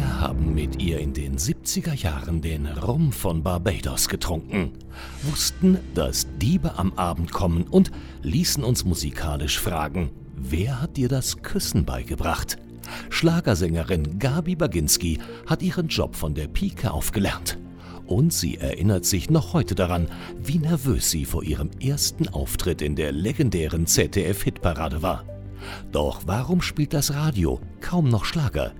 Wir haben mit ihr in den 70er Jahren den Rum von Barbados getrunken, wussten, dass Diebe am Abend kommen und ließen uns musikalisch fragen, wer hat dir das Küssen beigebracht? Schlagersängerin Gabi Baginski hat ihren Job von der Pike aufgelernt. Und sie erinnert sich noch heute daran, wie nervös sie vor ihrem ersten Auftritt in der legendären ZDF-Hitparade war. Doch warum spielt das Radio kaum noch Schlager?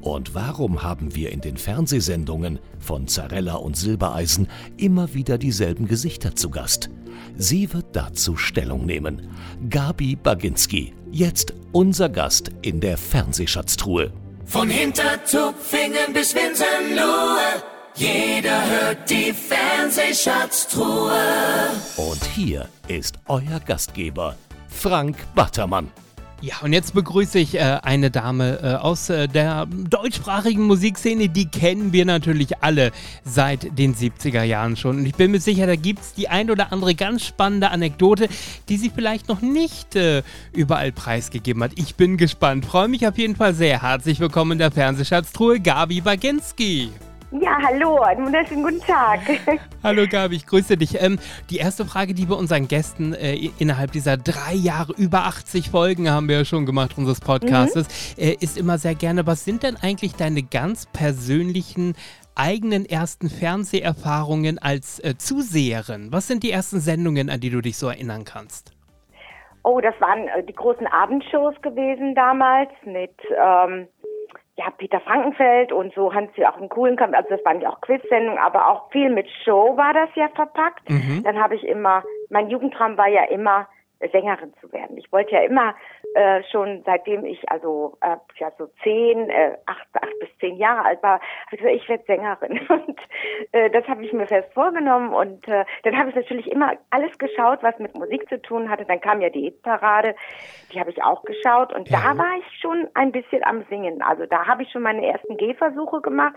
Und warum haben wir in den Fernsehsendungen von Zarella und Silbereisen immer wieder dieselben Gesichter zu Gast? Sie wird dazu Stellung nehmen. Gabi Baginski, jetzt unser Gast in der Fernsehschatztruhe. Von Hintertupfingen bis Winsenlohe, jeder hört die Fernsehschatztruhe. Und hier ist euer Gastgeber, Frank Battermann. Ja, und jetzt begrüße ich äh, eine Dame äh, aus äh, der deutschsprachigen Musikszene. Die kennen wir natürlich alle seit den 70er Jahren schon. Und ich bin mir sicher, da gibt es die ein oder andere ganz spannende Anekdote, die sie vielleicht noch nicht äh, überall preisgegeben hat. Ich bin gespannt. Freue mich auf jeden Fall sehr. Herzlich willkommen in der Fernsehschatztruhe, Gabi Baginski. Ja, hallo, einen wunderschönen guten Tag. Hallo Gabi, ich grüße dich. Ähm, die erste Frage, die wir unseren Gästen äh, innerhalb dieser drei Jahre, über 80 Folgen haben wir ja schon gemacht unseres Podcastes, mhm. äh, ist immer sehr gerne, was sind denn eigentlich deine ganz persönlichen eigenen ersten Fernseherfahrungen als äh, Zuseherin? Was sind die ersten Sendungen, an die du dich so erinnern kannst? Oh, das waren äh, die großen Abendshows gewesen damals mit ähm, ja, Peter Frankenfeld und so Hans auch einen coolen Kampf, also das waren ja auch Quiz-Sendungen, aber auch viel mit Show war das ja verpackt. Mhm. Dann habe ich immer, mein Jugendtraum war ja immer, Sängerin zu werden. Ich wollte ja immer äh, schon seitdem ich also äh, ja so zehn, äh, acht, acht bis zehn Jahre alt war, habe ich gesagt, ich werde Sängerin und äh, das habe ich mir fest vorgenommen und äh, dann habe ich natürlich immer alles geschaut, was mit Musik zu tun hatte. Dann kam ja die Hitparade, die habe ich auch geschaut und ja. da war ich schon ein bisschen am Singen. Also da habe ich schon meine ersten Gehversuche gemacht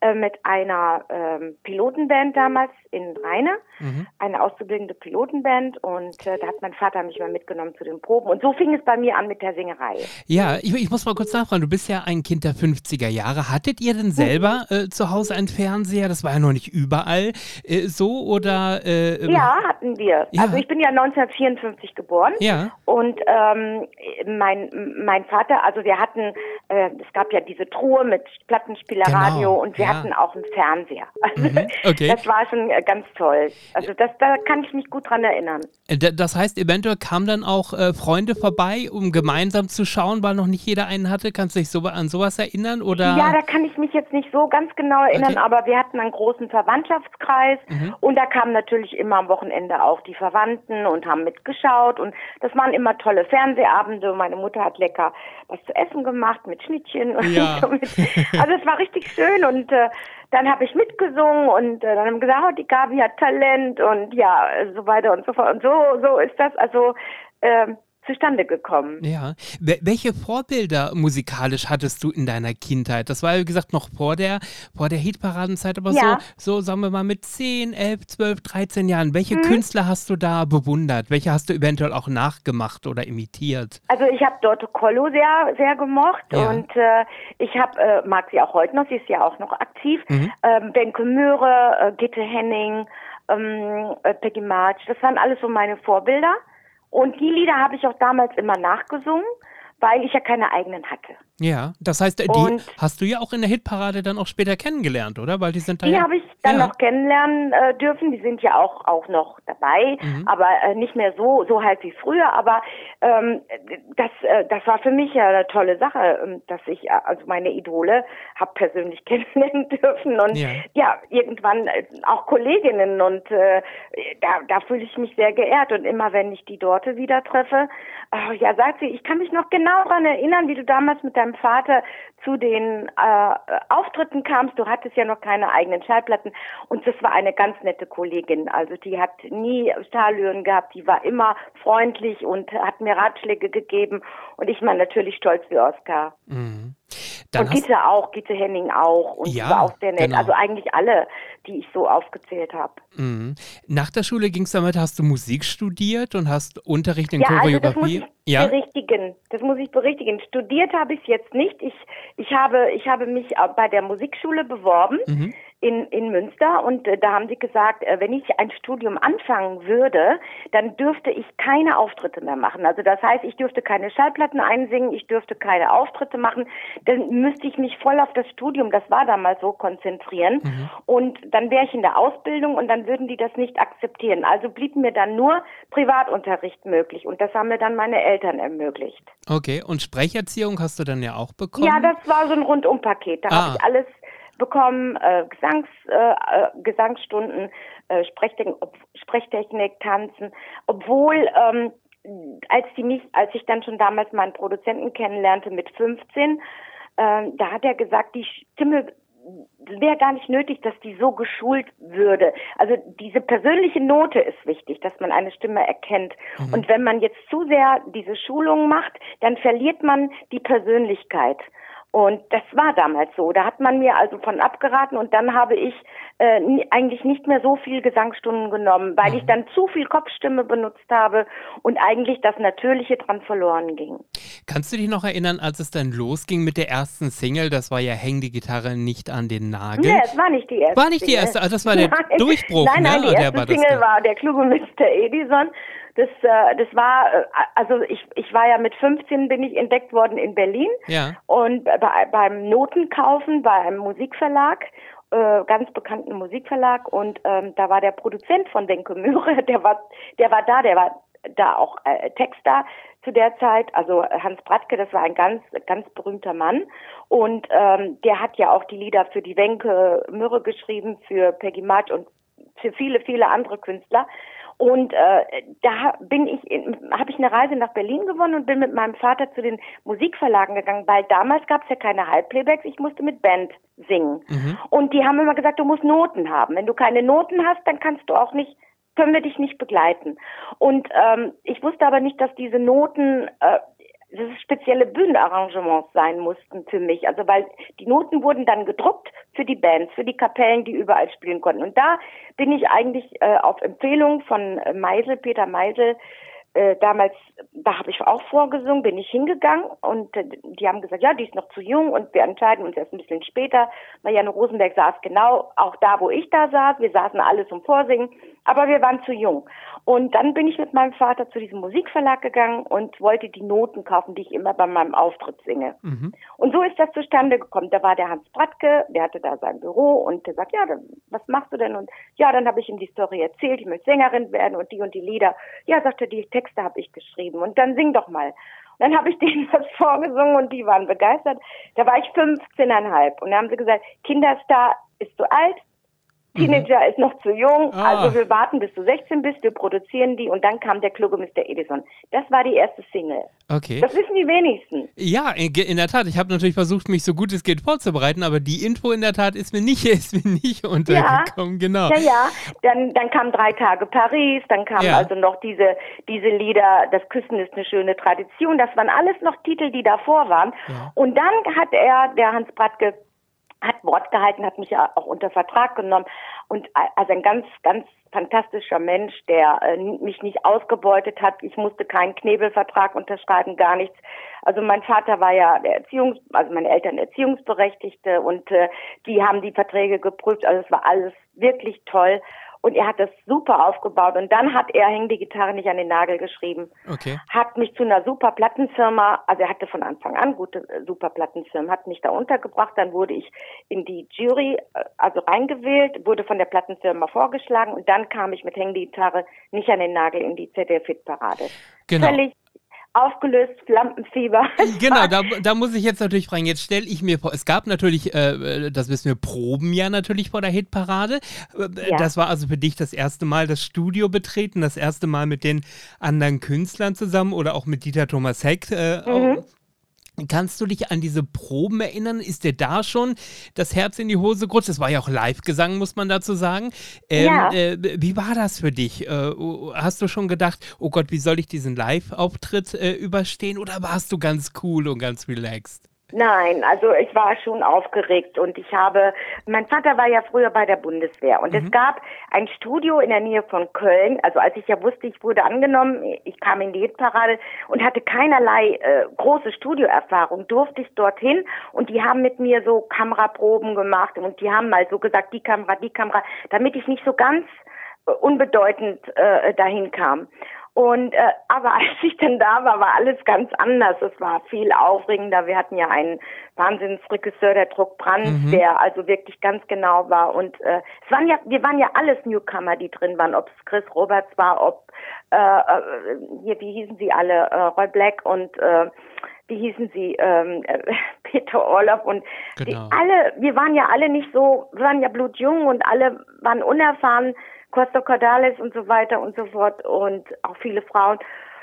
äh, mit einer ähm, Pilotenband damals in Rheine, mhm. eine auszubildende Pilotenband und äh, da hat mein Vater mich mal mitgenommen zu den Proben und so fing es bei mir an mit der Singerei. Ja, ich, ich muss mal kurz nachfragen, du bist ja ein Kind der 50er Jahre. Hattet ihr denn selber äh, zu Hause einen Fernseher? Das war ja noch nicht überall äh, so oder? Äh, ja, hatten wir. Ja. Also ich bin ja 1954 geboren ja. und ähm, mein, mein Vater, also wir hatten, äh, es gab ja diese Truhe mit Plattenspielerradio genau. und wir ja. hatten auch einen Fernseher. Also mhm. okay. Das war schon äh, ganz toll. Also das, da kann ich mich gut dran erinnern. Äh, das heißt, eventuell kamen dann auch Freunde vorbei, um gemeinsam zu schauen, weil noch nicht jeder einen hatte. Kannst du dich so, an sowas erinnern? Oder? Ja, da kann ich mich jetzt nicht so ganz genau erinnern, okay. aber wir hatten einen großen Verwandtschaftskreis mhm. und da kamen natürlich immer am Wochenende auch die Verwandten und haben mitgeschaut und das waren immer tolle Fernsehabende. Meine Mutter hat lecker was zu essen gemacht mit Schnittchen und ja. so mit. Also es war richtig schön und äh, dann habe ich mitgesungen und äh, dann haben gesagt, oh, die Gabi hat Talent und ja, so weiter und so fort. Und so, so ist das. Also ähm, zustande gekommen. Ja. Welche Vorbilder musikalisch hattest du in deiner Kindheit? Das war, wie gesagt, noch vor der, vor der Hitparadenzeit, aber ja. so, so, sagen wir mal, mit 10, 11, 12, 13 Jahren. Welche hm. Künstler hast du da bewundert? Welche hast du eventuell auch nachgemacht oder imitiert? Also ich habe Dorte Kollo sehr, sehr gemocht ja. und äh, ich habe, äh, mag sie auch heute noch, sie ist ja auch noch aktiv. Mhm. Ähm, Benke Möhre, äh, Gitte Henning, ähm, äh, Peggy March, das waren alles so meine Vorbilder. Und die Lieder habe ich auch damals immer nachgesungen, weil ich ja keine eigenen hatte. Ja, das heißt, die und hast du ja auch in der Hitparade dann auch später kennengelernt, oder? Weil die sind da Die ja, habe ich dann ja. noch kennenlernen äh, dürfen. Die sind ja auch auch noch dabei, mhm. aber äh, nicht mehr so so halt wie früher. Aber ähm, das äh, das war für mich ja eine tolle Sache, ähm, dass ich äh, also meine Idole habe persönlich kennenlernen dürfen und ja, ja irgendwann äh, auch Kolleginnen und äh, da da fühle ich mich sehr geehrt und immer wenn ich die dort wieder treffe, ja sagt sie, ich kann mich noch genau daran erinnern, wie du damals mit deinem meinem Vater zu den äh, Auftritten kamst. Du hattest ja noch keine eigenen Schallplatten und das war eine ganz nette Kollegin. Also die hat nie Stahlhören gehabt, die war immer freundlich und hat mir Ratschläge gegeben und ich war natürlich stolz wie Oskar. Mhm. Dann und Gitte auch, Gitte Henning auch. Und Ja, war auch sehr nett. genau. Also eigentlich alle, die ich so aufgezählt habe. Mhm. Nach der Schule ging es damit, hast du Musik studiert und hast Unterricht in Ja, also das muss Choreografie? ich ja. berichtigen. Das muss ich berichtigen. Studiert habe ich es jetzt nicht. Ich, ich, habe, ich habe mich äh, bei der Musikschule beworben Mhm. In, in Münster und äh, da haben sie gesagt, äh, wenn ich ein Studium anfangen würde, dann dürfte ich keine Auftritte mehr machen. Also das heißt, ich dürfte keine Schallplatten einsingen, ich dürfte keine Auftritte machen. Dann müsste ich mich voll auf das Studium, das war damals so, konzentrieren. Und dann wäre ich in der Ausbildung und dann würden die das nicht akzeptieren. Also blieb mir dann nur Privatunterricht möglich und das haben mir dann meine Eltern ermöglicht. Okay, und Sprecherziehung hast du dann ja auch bekommen? Ja, das war so ein Rundumpaket. Da Ah. habe ich alles bekommen, äh, Gesangs, äh, äh, Gesangsstunden, äh, Sprechtechnik, Sprechtechnik, Tanzen, obwohl ähm, als die mich, als ich dann schon damals meinen Produzenten kennenlernte mit 15, ähm, da hat er gesagt, die Stimme wäre gar nicht nötig, dass die so geschult würde. Also diese persönliche Note ist wichtig, dass man eine Stimme erkennt. Und wenn man jetzt zu sehr diese Schulung macht, dann verliert man die Persönlichkeit. Und das war damals so. Da hat man mir also von abgeraten und dann habe ich äh, eigentlich nicht mehr so viel Gesangsstunden genommen, weil ich dann zu viel Kopfstimme benutzt habe und eigentlich das Natürliche dran verloren ging. Kannst du dich noch erinnern, als es dann losging mit der ersten Single? Das war ja Häng die Gitarre nicht an den Nagel. Nee, es war nicht die erste. War nicht die erste, also das war der Nein. Durchbruch, Nein, nein, ne? die Der erste das Single war der kluge Mr. Edison. Das, äh, das war, äh, also ich, ich war ja mit 15 bin ich entdeckt worden in Berlin Ja. und bei, beim Notenkaufen bei einem Musikverlag, äh, ganz bekannten Musikverlag und ähm, da war der Produzent von Denke Möhre, der war, der war da, der war da auch äh, Texter zu der Zeit, also Hans Bratke, das war ein ganz, ganz berühmter Mann und ähm, der hat ja auch die Lieder für die Wenke Mürre geschrieben, für Peggy March und für viele, viele andere Künstler. Und äh, da bin ich, habe ich eine Reise nach Berlin gewonnen und bin mit meinem Vater zu den Musikverlagen gegangen, weil damals gab es ja keine Halbplaybacks, ich musste mit Band singen. Und die haben immer gesagt, du musst Noten haben. Wenn du keine Noten hast, dann kannst du auch nicht, können wir dich nicht begleiten. Und ähm, ich wusste aber nicht, dass diese Noten äh, dass es spezielle Bühnenarrangements sein mussten für mich. Also weil die Noten wurden dann gedruckt für die Bands, für die Kapellen, die überall spielen konnten. Und da bin ich eigentlich äh, auf Empfehlung von äh, Meisel, Peter Meisel, äh, damals, da habe ich auch vorgesungen, bin ich hingegangen und äh, die haben gesagt, ja, die ist noch zu jung und wir entscheiden uns erst ein bisschen später. Marianne Rosenberg saß genau auch da, wo ich da saß. Wir saßen alle zum Vorsingen, aber wir waren zu jung. Und dann bin ich mit meinem Vater zu diesem Musikverlag gegangen und wollte die Noten kaufen, die ich immer bei meinem Auftritt singe. Und so ist das zustande gekommen. Da war der Hans Bratke, der hatte da sein Büro und der sagt, ja, dann, was machst du denn? Und ja, dann habe ich ihm die Story erzählt, ich möchte Sängerin werden und die und die Lieder. Ja, sagte, die Texte habe ich geschrieben und dann sing doch mal. Und dann habe ich denen was vorgesungen und die waren begeistert. Da war ich 15,5 und dann haben sie gesagt, Kinderstar ist zu alt, Teenager ist noch zu jung, Ah. also wir warten bis du 16 bist, wir produzieren die und dann kam der kluge Mr. Edison. Das war die erste Single. Okay. Das wissen die wenigsten. Ja, in, in der Tat. Ich habe natürlich versucht, mich so gut es geht vorzubereiten, aber die Info in der Tat ist mir nicht, ist mir nicht untergekommen. Genau. Ja, ja. Dann, dann kam drei Tage Paris, dann kamen Ja. also noch diese, diese Lieder, das Küssen ist eine schöne Tradition. Das waren alles noch Titel, die davor waren. Ja. Und dann hat er, der Hans Bratke, hat Wort gehalten, hat mich ja auch unter Vertrag genommen und a- also ein ganz, ganz fantastischer Mensch, der äh, mich nicht ausgebeutet hat. Ich musste keinen Knebelvertrag unterschreiben, gar nichts. Also mein Vater war ja der Erziehungs, also meine Eltern Erziehungsberechtigte und äh, die haben die Verträge geprüft. Also es war alles wirklich toll. Und er hat das super aufgebaut. Und dann hat er Häng die Gitarre nicht an den Nagel geschrieben. Okay. Hat mich zu einer super Plattenfirma, also er hatte von Anfang an gute äh, super Plattenfirmen, hat mich da untergebracht. Dann wurde ich in die Jury, äh, also reingewählt, wurde von der Plattenfirma vorgeschlagen und dann kam ich mit Häng die Gitarre nicht an den Nagel in die ZDF-Hit-Parade. Genau. Völlig aufgelöst, Lampenfieber. Genau, da, da muss ich jetzt natürlich fragen. Jetzt stelle ich mir vor, es gab natürlich, äh, das wissen wir, Proben ja natürlich vor der Hitparade. Äh, Ja. Das war also für dich das erste Mal das Studio betreten, das erste Mal mit den anderen Künstlern zusammen oder auch mit Dieter Thomas Heck. Äh, auch. Kannst du dich an diese Proben erinnern? Ist dir da schon das Herz in die Hose gerutscht? Das war ja auch Live-Gesang, muss man dazu sagen. Ähm, Ja. äh, wie war das für dich? Äh, hast du schon gedacht, oh Gott, wie soll ich diesen Live-Auftritt äh, überstehen? Oder warst du ganz cool und ganz relaxed? Nein, also ich war schon aufgeregt und ich habe, mein Vater war ja früher bei der Bundeswehr und mhm. es gab ein Studio in der Nähe von Köln, also als ich ja wusste, ich wurde angenommen, ich kam in die Hitparade und hatte keinerlei äh, große Studioerfahrung, durfte ich dorthin und die haben mit mir so Kameraproben gemacht und die haben mal so gesagt, die Kamera, die Kamera, damit ich nicht so ganz äh, unbedeutend äh, dahin kam. Und äh, aber als ich dann da war, war alles ganz anders. Es war viel aufregender. Wir hatten ja einen Wahnsinnsregisseur, der Druck Brandt, mhm. der also wirklich ganz genau war. Und äh, es waren ja, wir waren ja alles Newcomer, die drin waren. Ob es Chris Roberts war, ob äh, äh, hier, wie hießen sie alle, äh, Roy Black und äh, wie hießen sie, ähm, äh, Peter Orloff und genau. die, alle, wir waren ja alle nicht so, wir waren ja blutjung und alle waren unerfahren Costa Cordalis und so weiter und so fort und auch viele Frauen.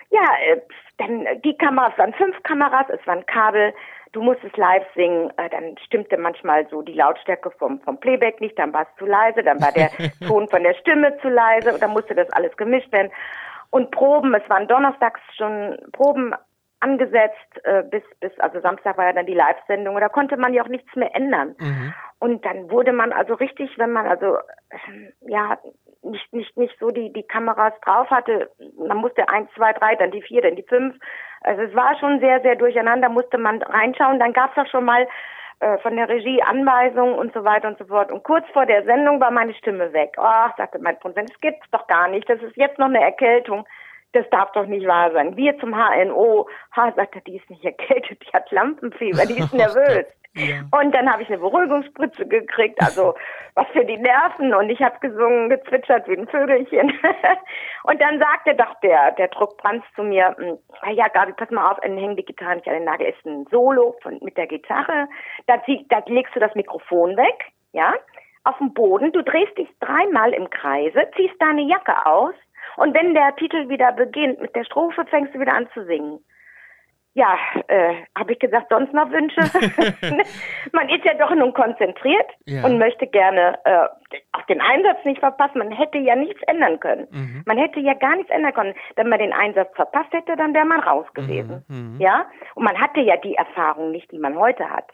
Ja, äh, dann die Kameras waren fünf Kameras, es waren Kabel. Du musstest live singen, äh, dann stimmte manchmal so die Lautstärke vom, vom Playback nicht, dann war es zu leise, dann war der Ton von der Stimme zu leise und dann musste das alles gemischt werden. Und Proben, es waren donnerstags schon Proben angesetzt äh, bis bis also Samstag war ja dann die Live-Sendung und da konnte man ja auch nichts mehr ändern mhm. und dann wurde man also richtig wenn man also äh, ja nicht, nicht, nicht so die, die Kameras drauf hatte. Man musste eins, zwei, drei, dann die vier, dann die fünf. Also es war schon sehr, sehr durcheinander, musste man reinschauen. Dann gab es auch schon mal äh, von der Regie Anweisungen und so weiter und so fort. Und kurz vor der Sendung war meine Stimme weg. Oh, sagte mein Freund, das gibt's doch gar nicht. Das ist jetzt noch eine Erkältung. Das darf doch nicht wahr sein. Wir zum HNO. Ha, sagte, die ist nicht erkältet, die hat Lampenfieber, die ist nervös. Ja. Und dann habe ich eine Beruhigungsspritze gekriegt, also was für die Nerven. Und ich habe gesungen, gezwitschert wie ein Vögelchen. und dann sagte doch der, der Druckbrands zu mir, hm, ja Gabi, pass mal auf, dann hängen die Gitarre nicht an den Nagel, ist ein Solo von, mit der Gitarre. Da, da legst du das Mikrofon weg, ja, auf den Boden. Du drehst dich dreimal im Kreise, ziehst deine Jacke aus. Und wenn der Titel wieder beginnt mit der Strophe, fängst du wieder an zu singen ja, äh, habe ich gesagt, sonst noch Wünsche? man ist ja doch nun konzentriert ja. und möchte gerne äh, auch den Einsatz nicht verpassen. Man hätte ja nichts ändern können. Mhm. Man hätte ja gar nichts ändern können. Wenn man den Einsatz verpasst hätte, dann wäre man raus gewesen. Mhm. mhm. Ja, und man hatte ja die Erfahrung nicht, die man heute hat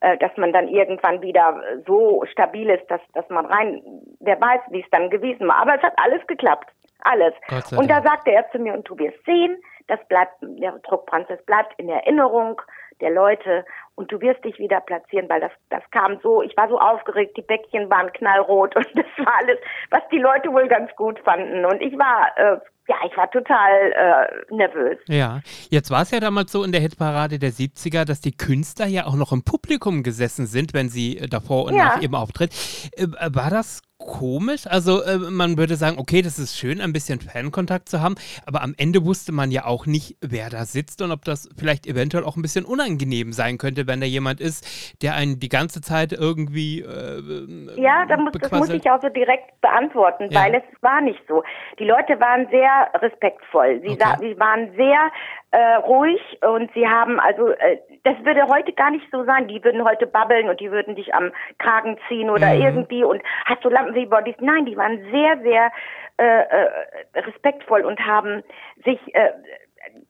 äh, dass man dann irgendwann wieder so stabil ist, dass, dass man rein, wer weiß, wie es dann gewesen war. Aber es hat alles geklappt. Alles. Und da sagte er zu mir, und du wirst sehen, das bleibt, der Druckbrand, das bleibt in Erinnerung der Leute und du wirst dich wieder platzieren, weil das, das kam so, ich war so aufgeregt, die Bäckchen waren knallrot und das war alles, was die Leute wohl ganz gut fanden. Und ich war, äh, ja, ich war total äh, nervös. Ja, jetzt war es ja damals so in der Hitparade der 70er, dass die Künstler ja auch noch im Publikum gesessen sind, wenn sie äh, davor und ja. nach ihrem Auftritt. Äh, war das komisch. Also äh, man würde sagen, okay, das ist schön, ein bisschen Fankontakt zu haben, aber am Ende wusste man ja auch nicht, wer da sitzt und ob das vielleicht eventuell auch ein bisschen unangenehm sein könnte, wenn da jemand ist, der einen die ganze Zeit irgendwie äh, Ja, da muss, das muss ich auch so direkt beantworten, ja. weil es war nicht so. Die Leute waren sehr respektvoll. Sie, okay. sie waren sehr äh, ruhig und sie haben also, äh, das würde heute gar nicht so sein. Die würden heute babbeln und die würden dich am Kragen ziehen oder mhm. irgendwie und hast du Lampen wie Bodies? Nein, die waren sehr, sehr äh, äh, respektvoll und haben sich äh,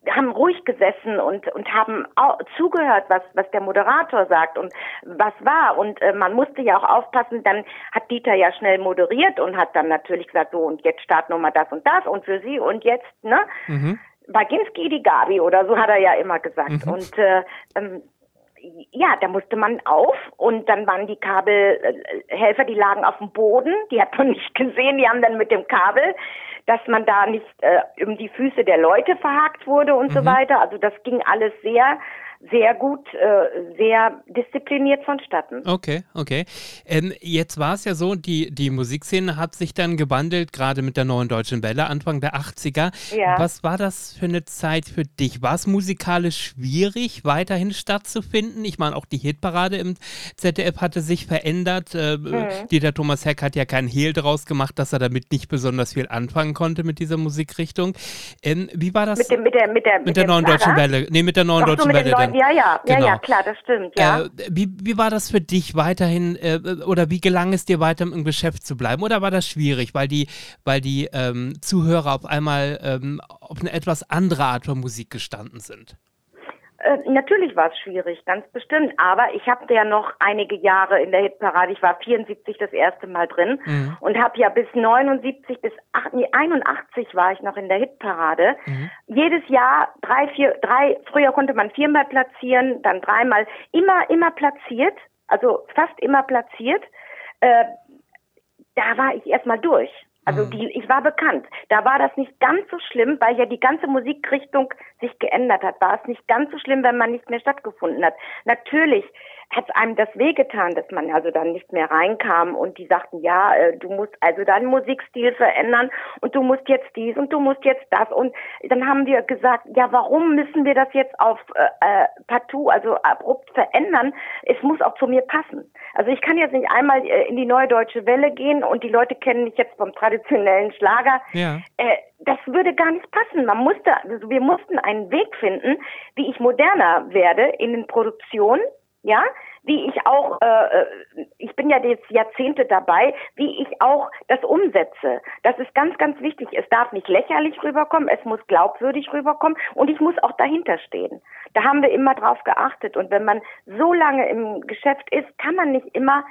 haben ruhig gesessen und und haben auch zugehört, was was der Moderator sagt und was war und äh, man musste ja auch aufpassen. Dann hat Dieter ja schnell moderiert und hat dann natürlich gesagt so und jetzt starten wir mal das und das und für Sie und jetzt ne. Mhm. Baginski die Gabi oder so hat er ja immer gesagt. Mhm. Und äh, ähm, ja, da musste man auf und dann waren die Kabelhelfer, die lagen auf dem Boden, die hat man nicht gesehen, die haben dann mit dem Kabel, dass man da nicht äh, um die Füße der Leute verhakt wurde und mhm. so weiter. Also das ging alles sehr sehr gut, äh, sehr diszipliniert vonstatten. Okay, okay. Ähm, jetzt war es ja so, die, die Musikszene hat sich dann gewandelt, gerade mit der neuen Deutschen Welle, Anfang der 80er. Ja. Was war das für eine Zeit für dich? War es musikalisch schwierig, weiterhin stattzufinden? Ich meine, auch die Hitparade im ZDF hatte sich verändert. Äh, mhm. Dieter Thomas Heck hat ja keinen Hehl draus gemacht, dass er damit nicht besonders viel anfangen konnte mit dieser Musikrichtung. Ähm, wie war das? Mit, dem, mit der, mit der, mit, mit der neuen Deutschen Welle. Nee, mit der neuen Ach, Deutschen Welle. Dann ja, ja, genau. ja, ja, klar, das stimmt, ja. Äh, wie, wie war das für dich weiterhin äh, oder wie gelang es dir weiter im Geschäft zu bleiben? Oder war das schwierig, weil die, weil die ähm, Zuhörer auf einmal ähm, auf eine etwas andere Art von Musik gestanden sind? Äh, natürlich war es schwierig, ganz bestimmt. Aber ich habe ja noch einige Jahre in der Hitparade. Ich war 74 das erste Mal drin mhm. und habe ja bis 79 bis 8, nee, 81 war ich noch in der Hitparade. Mhm. Jedes Jahr drei, vier, drei. Früher konnte man viermal platzieren, dann dreimal. Immer, immer platziert. Also fast immer platziert. Äh, da war ich erstmal durch. Also mhm. die, ich war bekannt. Da war das nicht ganz so schlimm, weil ja die ganze Musikrichtung sich geändert hat. War es nicht ganz so schlimm, wenn man nicht mehr stattgefunden hat. Natürlich hat einem das wehgetan, dass man also dann nicht mehr reinkam und die sagten, ja, äh, du musst also deinen Musikstil verändern und du musst jetzt dies und du musst jetzt das und dann haben wir gesagt, ja, warum müssen wir das jetzt auf äh, äh, partout, also abrupt verändern? Es muss auch zu mir passen. Also ich kann jetzt nicht einmal äh, in die neue deutsche Welle gehen und die Leute kennen mich jetzt vom traditionellen Schlager. Ja. Äh, das würde gar nicht passen. Man musste, also wir mussten einen Weg finden, wie ich moderner werde in den Produktionen ja, wie ich auch, äh, äh, ich bin ja jetzt Jahrzehnte dabei, wie ich auch das umsetze. Das ist ganz, ganz wichtig. Es darf nicht lächerlich rüberkommen, es muss glaubwürdig rüberkommen und ich muss auch dahinter stehen. Da haben wir immer drauf geachtet und wenn man so lange im Geschäft ist, kann man nicht immer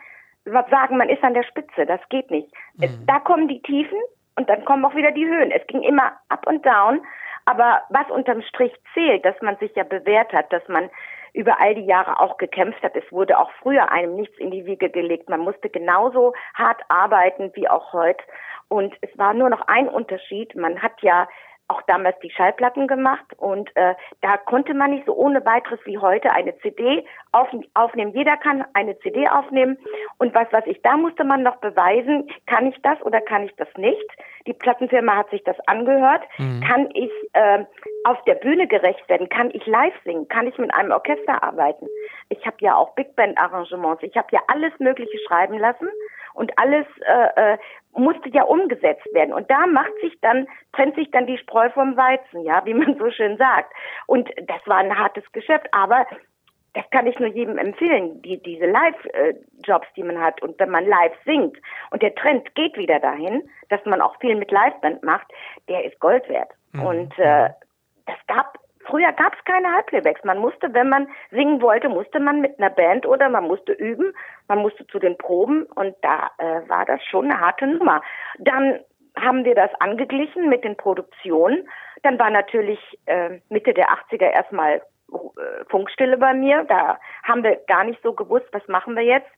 sagen, man ist an der Spitze. Das geht nicht. Mhm. Da kommen die Tiefen und dann kommen auch wieder die Höhen. Es ging immer up und down. Aber was unterm Strich zählt, dass man sich ja bewährt hat, dass man über all die Jahre auch gekämpft hat. Es wurde auch früher einem nichts in die Wiege gelegt. Man musste genauso hart arbeiten wie auch heute. Und es war nur noch ein Unterschied. Man hat ja auch damals die Schallplatten gemacht und äh, da konnte man nicht so ohne weiteres wie heute eine CD auf, aufnehmen. Jeder kann eine CD aufnehmen und was was ich, da musste man noch beweisen, kann ich das oder kann ich das nicht. Die Plattenfirma hat sich das angehört. Mhm. Kann ich äh, auf der Bühne gerecht werden? Kann ich live singen? Kann ich mit einem Orchester arbeiten? Ich habe ja auch Big Band Arrangements. Ich habe ja alles Mögliche schreiben lassen und alles äh, äh, musste ja umgesetzt werden. Und da macht sich dann, trennt sich dann die Spreu vom Weizen, ja, wie man so schön sagt. Und das war ein hartes Geschäft, aber das kann ich nur jedem empfehlen, die, diese Live-Jobs, die man hat. Und wenn man live singt und der Trend geht wieder dahin, dass man auch viel mit Liveband macht, der ist Gold wert. Mhm. Und äh, das gab Früher gab es keine Halbplaybacks. Man musste, wenn man singen wollte, musste man mit einer Band oder man musste üben, man musste zu den Proben und da äh, war das schon eine harte Nummer. Dann haben wir das angeglichen mit den Produktionen. Dann war natürlich äh, Mitte der 80er erstmal äh, Funkstille bei mir. Da haben wir gar nicht so gewusst, was machen wir jetzt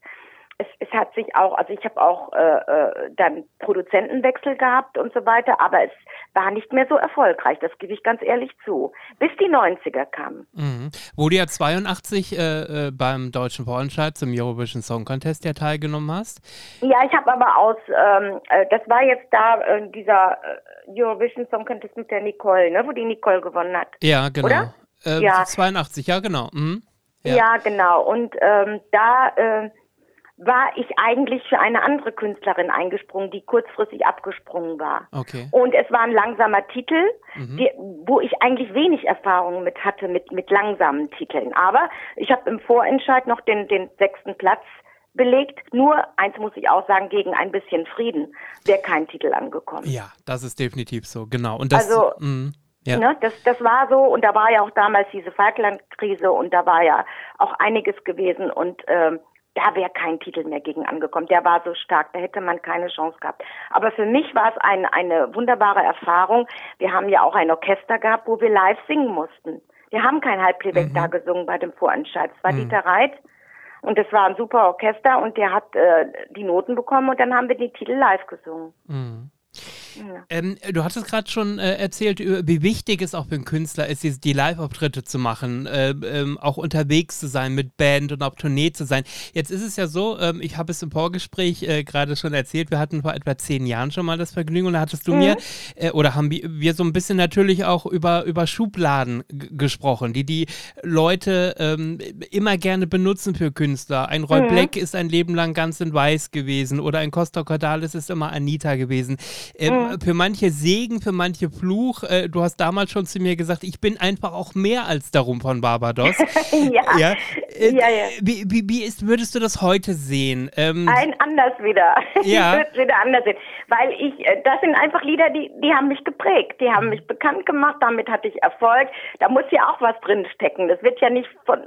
es, es hat sich auch, also ich habe auch äh, äh, dann Produzentenwechsel gehabt und so weiter, aber es war nicht mehr so erfolgreich, das gebe ich ganz ehrlich zu, bis die 90er kamen. Mhm. Wo du ja 82 äh, äh, beim Deutschen Vorentscheid zum Eurovision Song Contest ja teilgenommen hast. Ja, ich habe aber aus, ähm, äh, das war jetzt da äh, dieser Eurovision Song Contest mit der Nicole, ne, wo die Nicole gewonnen hat. Ja, genau. Oder? ja. 82, ja genau. Mhm. Ja. ja. genau. Und ähm, da war ich eigentlich für eine andere Künstlerin eingesprungen, die kurzfristig abgesprungen war. Okay. Und es war ein langsamer Titel, mhm. die, wo ich eigentlich wenig Erfahrung mit hatte, mit, mit langsamen Titeln. Aber ich habe im Vorentscheid noch den, den sechsten Platz belegt. Nur, eins muss ich auch sagen, gegen ein bisschen Frieden wäre kein Titel angekommen. Ja, das ist definitiv so, genau. Und das, also, mh, ja. Ne, das, das war so und da war ja auch damals diese Falklandkrise und da war ja auch einiges gewesen und ähm, da wäre kein Titel mehr gegen angekommen. Der war so stark, da hätte man keine Chance gehabt. Aber für mich war es ein, eine wunderbare Erfahrung. Wir haben ja auch ein Orchester gehabt, wo wir live singen mussten. Wir haben kein Halbplayback mhm. da gesungen bei dem Vorentscheid. Es war mhm. Dieter Reit und es war ein super Orchester und der hat äh, die Noten bekommen und dann haben wir die Titel live gesungen. Mhm. Ähm, du hattest gerade schon äh, erzählt, wie wichtig es auch für einen Künstler ist, die, Live-Auftritte zu machen, äh, ähm, auch unterwegs zu sein mit Band und auf Tournee zu sein. Jetzt ist es ja so, ähm, ich habe es im Vorgespräch äh, gerade schon erzählt, wir hatten vor etwa zehn Jahren schon mal das Vergnügen und da hattest du mhm. mir, äh, oder haben wir so ein bisschen natürlich auch über, über Schubladen gesprochen, die die Leute ähm, immer gerne benutzen für Künstler. Ein Roy mhm. Black ist ein Leben lang ganz in weiß gewesen oder ein Costa Cordalis ist immer Anita gewesen. Mhm für, für manche Segen, für manche Fluch. Äh, du hast damals schon zu mir gesagt, ich bin einfach auch mehr als darum von Barbados. ja. Ja, äh, Ja, ja. Wie, wie, wie ist, würdest du das heute sehen? Ähm, Ein anders wieder. Ja. Ich würde wieder anders sehen. Weil ich, äh, das sind einfach Lieder, die, die haben mich geprägt. Die haben mich bekannt gemacht, damit hatte ich Erfolg. Da muss ja auch was drin stecken. Das wird ja nicht von,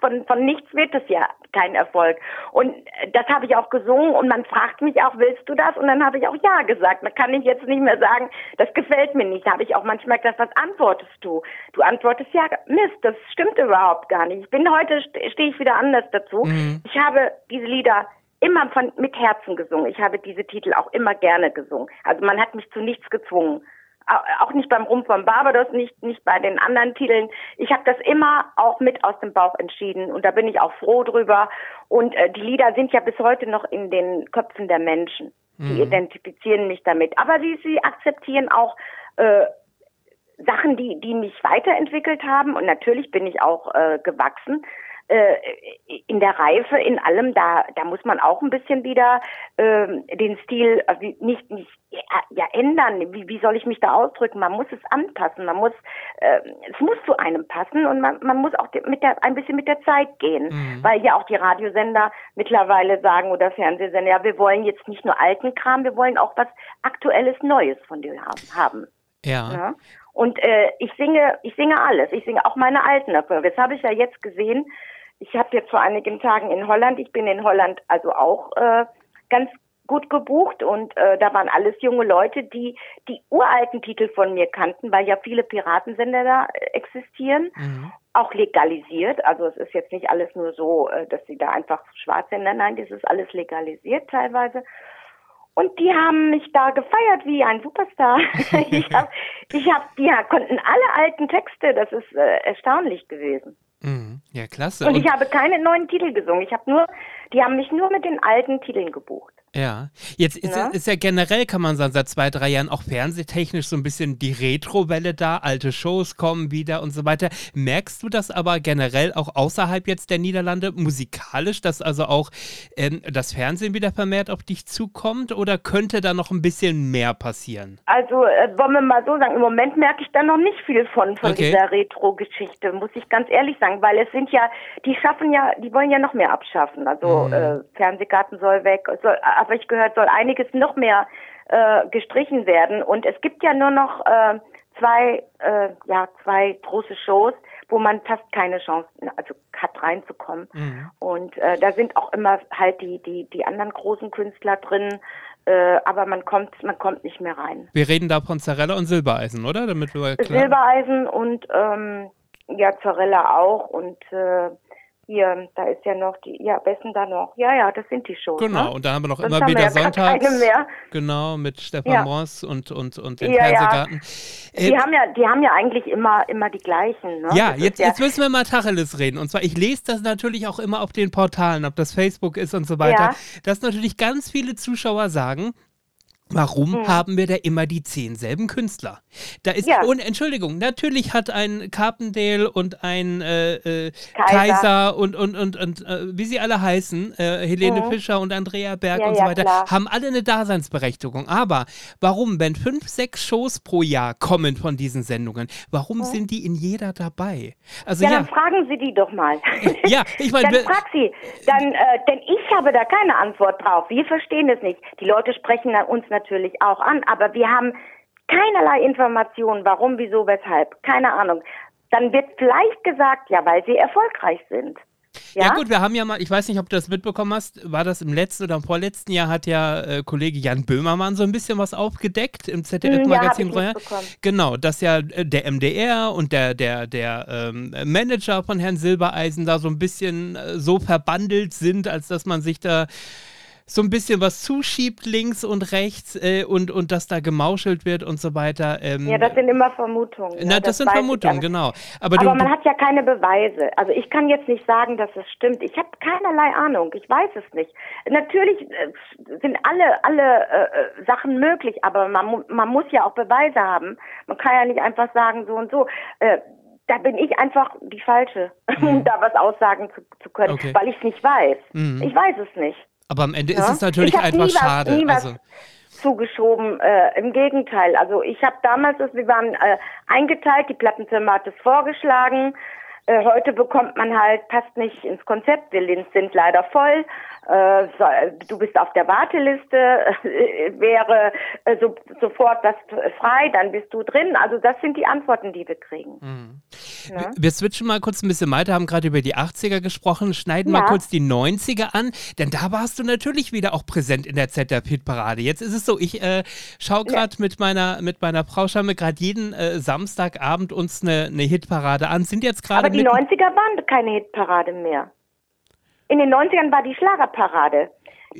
von, von nichts wird es ja kein Erfolg. Und äh, das habe ich auch gesungen und man fragt mich auch, willst du das? Und dann habe ich auch ja gesagt. Da kann ich jetzt nicht mehr sagen, das gefällt mir nicht. Da habe ich auch manchmal gesagt, was antwortest du? Du antwortest ja, Mist, das stimmt überhaupt gar nicht. Ich bin heute, ste- stehe ich wieder anders dazu. Ich habe diese Lieder immer von, mit Herzen gesungen. Ich habe diese Titel auch immer gerne gesungen. Also man hat mich zu nichts gezwungen. Au- Auch nicht beim Rumpf von Barbados, nicht, nicht bei den anderen Titeln. Ich habe das immer auch mit aus dem Bauch entschieden und da bin ich auch froh drüber. Und äh, die Lieder sind ja bis heute noch in den Köpfen der Menschen. Die identifizieren mich damit. Aber sie, sie akzeptieren auch äh, Sachen, die, die mich weiterentwickelt haben. Und natürlich bin ich auch äh, gewachsen. Äh, in der Reife, in allem, da, da muss man auch ein bisschen wieder ähm, den Stil äh, wie- nicht, nicht ja, ändern. Wie, wie soll ich mich da ausdrücken? Man muss es anpassen. Man muss, äh, es muss zu einem passen und man, man muss auch mit der, ein bisschen mit der Zeit gehen, weil ja auch die Radiosender mittlerweile sagen oder Fernsehsender, ja, wir wollen jetzt nicht nur alten Kram, wir wollen auch was Aktuelles Neues von dir haben. haben. ja. Ja. Und äh, ich singe, ich singe alles. Ich singe auch meine alten Erfolge. Das habe ich ja jetzt gesehen. Ich habe jetzt vor einigen Tagen in Holland, ich bin in Holland also auch äh, ganz gut gebucht und äh, da waren alles junge Leute, die die uralten Titel von mir kannten, weil ja viele Piratensender da äh, existieren, auch legalisiert. Also es ist jetzt nicht alles nur so, äh, dass sie da einfach schwarz sind. Nein, das ist alles legalisiert teilweise. Und die haben mich da gefeiert wie ein Superstar. ich hab, ich hab, die konnten alle alten Texte. Das ist äh, erstaunlich gewesen. Mhm. Ja, klasse. Und ich habe keine neuen Titel gesungen. Ich habe nur, die haben mich nur mit den alten Titeln gebucht. Ja, jetzt ist, Ne? ist ja generell, kann man sagen, seit zwei, drei Jahren auch fernsehtechnisch so ein bisschen die Retro-Welle da, alte Shows kommen wieder und so weiter. Merkst du das aber generell auch außerhalb jetzt der Niederlande musikalisch, dass also auch ähm, das Fernsehen wieder vermehrt auf dich zukommt oder könnte da noch ein bisschen mehr passieren? Also äh, wollen wir mal so sagen, im Moment merke ich da noch nicht viel von, von Okay. dieser Retro-Geschichte, muss ich ganz ehrlich sagen, weil es sind ja, die schaffen ja, die wollen ja noch mehr abschaffen. Also äh, Fernsehgarten soll weg, soll, aber ich gehört, soll einiges noch mehr äh, gestrichen werden. Und es gibt ja nur noch äh, zwei, äh, ja, zwei große Shows, wo man fast keine Chance also hat reinzukommen. Und äh, da sind auch immer halt die, die, die anderen großen Künstler drin, äh, aber man kommt, man kommt nicht mehr rein. Wir reden da von Zarella und Silbereisen, oder? Damit wir. Silbereisen und ähm, ja, Zarella auch und äh, hier, da ist ja noch die, ja, wessen da noch? Ja, ja, das sind die Shows. Genau, ne? und da haben wir noch Sonst immer wieder ja sonntags. Genau, mit Stefan Ja. Moss und, und, und den Ja, ja. Fernsehgarten. Äh, Die haben ja, die haben ja eigentlich immer, immer die gleichen. Ne? Ja, Das jetzt, jetzt müssen wir mal Tacheles reden. Und zwar, ich lese das natürlich auch immer auf den Portalen, ob das Facebook ist und so weiter, Ja. dass natürlich ganz viele Zuschauer sagen, Warum haben wir da immer die zehn selben Künstler? Da ist, Hm. Ja. und Entschuldigung, natürlich hat ein Carpendale und ein äh, äh, Kaiser. Kaiser. und, und, und, und äh, wie sie alle heißen, äh, Helene Fischer und Andrea Berg. Ja, und so ja, weiter, klar. haben alle eine Daseinsberechtigung. Aber warum, wenn fünf, sechs Shows pro Jahr kommen von diesen Sendungen, warum sind die in jeder dabei? Also Ja, ja, dann fragen Sie die doch mal. Ja, ich meine, Dann frag sie. Dann, äh, denn ich habe da keine Antwort drauf. Wir verstehen es nicht. Die Leute sprechen uns natürlich auch an, aber wir haben keinerlei Informationen, warum, wieso, weshalb. Keine Ahnung. Dann wird vielleicht gesagt, ja, weil sie erfolgreich sind. Ja? Ja, gut, wir haben ja mal, ich weiß nicht, ob du das mitbekommen hast, war das im letzten oder im vorletzten Jahr, hat ja äh, Kollege Jan Böhmermann so ein bisschen was aufgedeckt im Hm, ZDF-Magazin ja, Royal. mitbekommen. Genau, dass ja äh, der MDR und der, der, der ähm, Manager von Herrn Silbereisen da so ein bisschen äh, so verbandelt sind, als dass man sich da so ein bisschen was zuschiebt links und rechts äh, und, und dass da gemauschelt wird und so weiter. Ähm, Ja, das sind immer Vermutungen. na, ja, das, sind weiß ich Vermutungen, genau. Aber, Aber du, man hat ja keine Beweise. Also ich kann jetzt nicht sagen, dass es stimmt. Ich habe keinerlei Ahnung. Ich weiß es nicht. Natürlich äh, sind alle alle äh, äh, Sachen möglich, aber man, man muss ja auch Beweise haben. Man kann ja nicht einfach sagen so und so. Äh, da bin ich einfach die falsche, um da was aussagen zu, zu können, Mhm. Okay. Mhm. weil ich es nicht weiß. Ich weiß es nicht. Aber am Ende ist Ja? es natürlich einfach was- schade. also, zugeschoben. Äh, Im Gegenteil. Also ich habe damals, wir waren äh, eingeteilt, die Plattenfirma hat es vorgeschlagen. Äh, heute bekommt man halt, passt nicht ins Konzept, wir sind leider voll äh, du bist auf der Warteliste, wäre äh, so, sofort was frei, dann bist du drin. Also das sind die Antworten, die wir kriegen. Mhm. Ne? Wir switchen mal kurz ein bisschen weiter, haben gerade über die 80er gesprochen, schneiden ja. mal kurz die 90er an, denn da warst du natürlich wieder auch präsent in der ZDF-Parade. Jetzt ist es so, ich äh, schaue gerade ja. mit meiner mit meiner Frau, schauen wir gerade jeden äh, Samstagabend uns eine, eine Hitparade an. Sind jetzt gerade. Aber die 90er waren keine Hitparade mehr. In den 90ern war die Schlagerparade.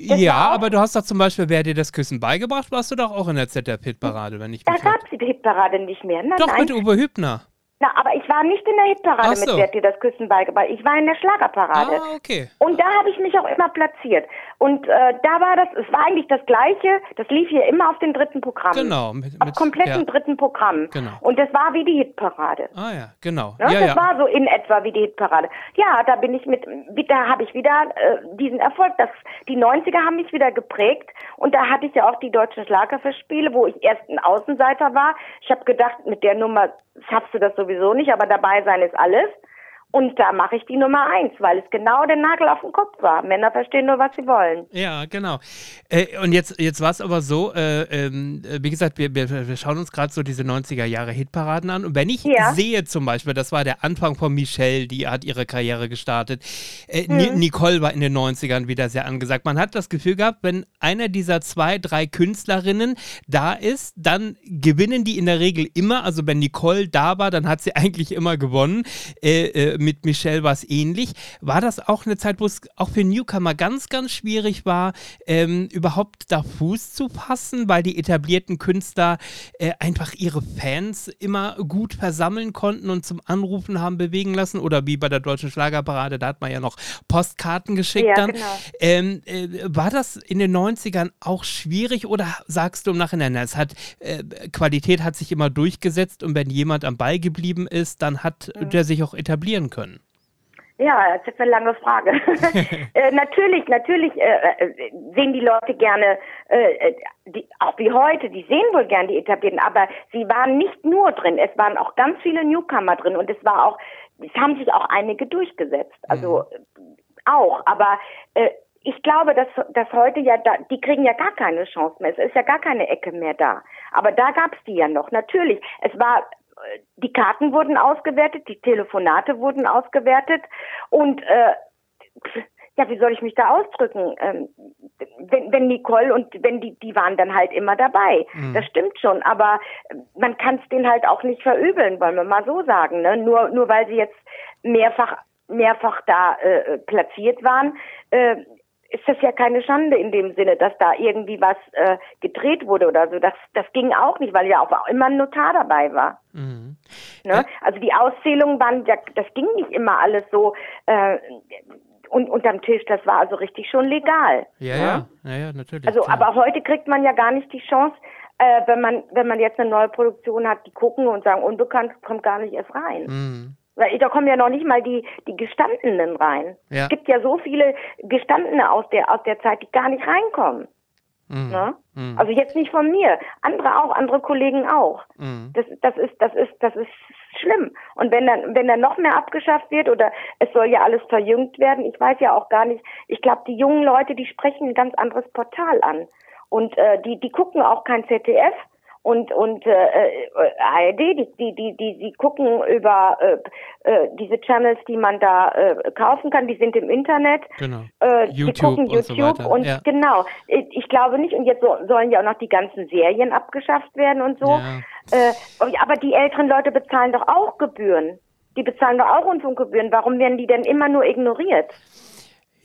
Das ja, aber du hast doch zum Beispiel, wer dir das Küssen beigebracht, warst du doch auch in der ZDF-Hitparade, wenn ich mich Da gab es die Hitparade nicht mehr. Nein, doch, nein. mit Uwe Hübner. Na, aber ich war nicht in der Hitparade so. mit Wer dir das Küssen beigebracht. Ich war in der Schlagerparade. Ah, okay. Und da habe ich mich auch immer platziert. Und äh, da war das, es war eigentlich das Gleiche. Das lief hier immer auf dem dritten Programm. Genau. Mit, auf kompletten ja. dritten Programm. Genau. Und das war wie die Hitparade. Ah ja, genau. Ne? Ja, das ja. war so in etwa wie die Hitparade. Ja, da bin ich mit, da habe ich wieder äh, diesen Erfolg. Das, die 90er haben mich wieder geprägt. Und da hatte ich ja auch die deutschen Schlagerfestspiele, wo ich erst ein Außenseiter war. Ich habe gedacht, mit der Nummer schaffst du das sowieso nicht, aber dabei sein ist alles. Und da mache ich die Nummer eins, weil es genau der Nagel auf den Kopf war. Männer verstehen nur, was sie wollen. Ja, genau. Äh, und jetzt, jetzt war es aber so, äh, ähm, äh, wie gesagt, wir, wir, wir schauen uns gerade so diese 90er Jahre Hitparaden an. Und wenn ich ja. sehe zum Beispiel, das war der Anfang von Michelle, die hat ihre Karriere gestartet. Hm. Nicole war in den 90ern wieder sehr angesagt. Man hat das Gefühl gehabt, wenn einer dieser zwei, drei Künstlerinnen da ist, dann gewinnen die in der Regel immer. Also wenn Nicole da war, dann hat sie eigentlich immer gewonnen äh, äh, mit Michelle war es ähnlich. War das auch eine Zeit, wo es auch für Newcomer ganz, ganz schwierig war, ähm, überhaupt da Fuß zu fassen, weil die etablierten Künstler äh, einfach ihre Fans immer gut versammeln konnten und zum Anrufen haben bewegen lassen? Oder wie bei der Deutschen Schlagerparade, da hat man ja noch Postkarten geschickt ja, dann. Genau. Ähm, äh, war das in den 90ern auch schwierig oder sagst du im Nachhinein, es hat äh, Qualität hat sich immer durchgesetzt und wenn jemand am Ball geblieben ist, dann hat mhm. der sich auch etablieren können? können? Ja, das ist eine lange Frage. äh, natürlich, natürlich äh, äh, sehen die Leute gerne, äh, die, auch wie heute, die sehen wohl gern die etablierten, aber sie waren nicht nur drin, es waren auch ganz viele Newcomer drin und es war auch, es haben sich auch einige durchgesetzt, also mhm. auch, aber äh, ich glaube, dass, dass heute ja da, die kriegen ja gar keine Chance mehr. Es ist ja gar keine Ecke mehr da. Aber da gab es die ja noch. Natürlich, es war die Karten wurden ausgewertet, die Telefonate wurden ausgewertet und äh, ja, wie soll ich mich da ausdrücken? Ähm, wenn, wenn Nicole und wenn die, die waren dann halt immer dabei. Mhm. Das stimmt schon, aber man kann es denen halt auch nicht verübeln, wollen wir mal so sagen. Ne? Nur, nur weil sie jetzt mehrfach, mehrfach da äh, platziert waren, äh, ist das ja keine Schande in dem Sinne, dass da irgendwie was äh, gedreht wurde oder so. Das, das ging auch nicht, weil ja auch immer ein Notar dabei war. Mhm. Ne? Also die Auszählungen waren, das ging nicht immer alles so äh, und unterm Tisch. Das war also richtig schon legal. Ja, ne? ja, ja, ja, natürlich. Also, klar. aber heute kriegt man ja gar nicht die Chance, äh, wenn man wenn man jetzt eine neue Produktion hat, die gucken und sagen, unbekannt kommt gar nicht erst rein. Mhm. Weil da kommen ja noch nicht mal die, die Gestandenen rein. Ja. Es gibt ja so viele Gestandene aus der, aus der Zeit, die gar nicht reinkommen. Mhm. Ne? Mhm. Also jetzt nicht von mir, andere auch, andere Kollegen auch. Mhm. Das, das ist, das ist, das ist schlimm. Und wenn dann, wenn dann noch mehr abgeschafft wird oder es soll ja alles verjüngt werden, ich weiß ja auch gar nicht. Ich glaube, die jungen Leute, die sprechen ein ganz anderes Portal an und äh, die, die gucken auch kein ZDF und und äh, äh ARD, die die die die die gucken über äh, äh, diese Channels, die man da äh, kaufen kann, die sind im Internet. Genau. Äh, YouTube die gucken YouTube und, so und ja. genau. Ich glaube nicht und jetzt so, sollen ja auch noch die ganzen Serien abgeschafft werden und so. Ja. Äh, aber die älteren Leute bezahlen doch auch Gebühren. Die bezahlen doch auch Rundfunkgebühren. Warum werden die denn immer nur ignoriert?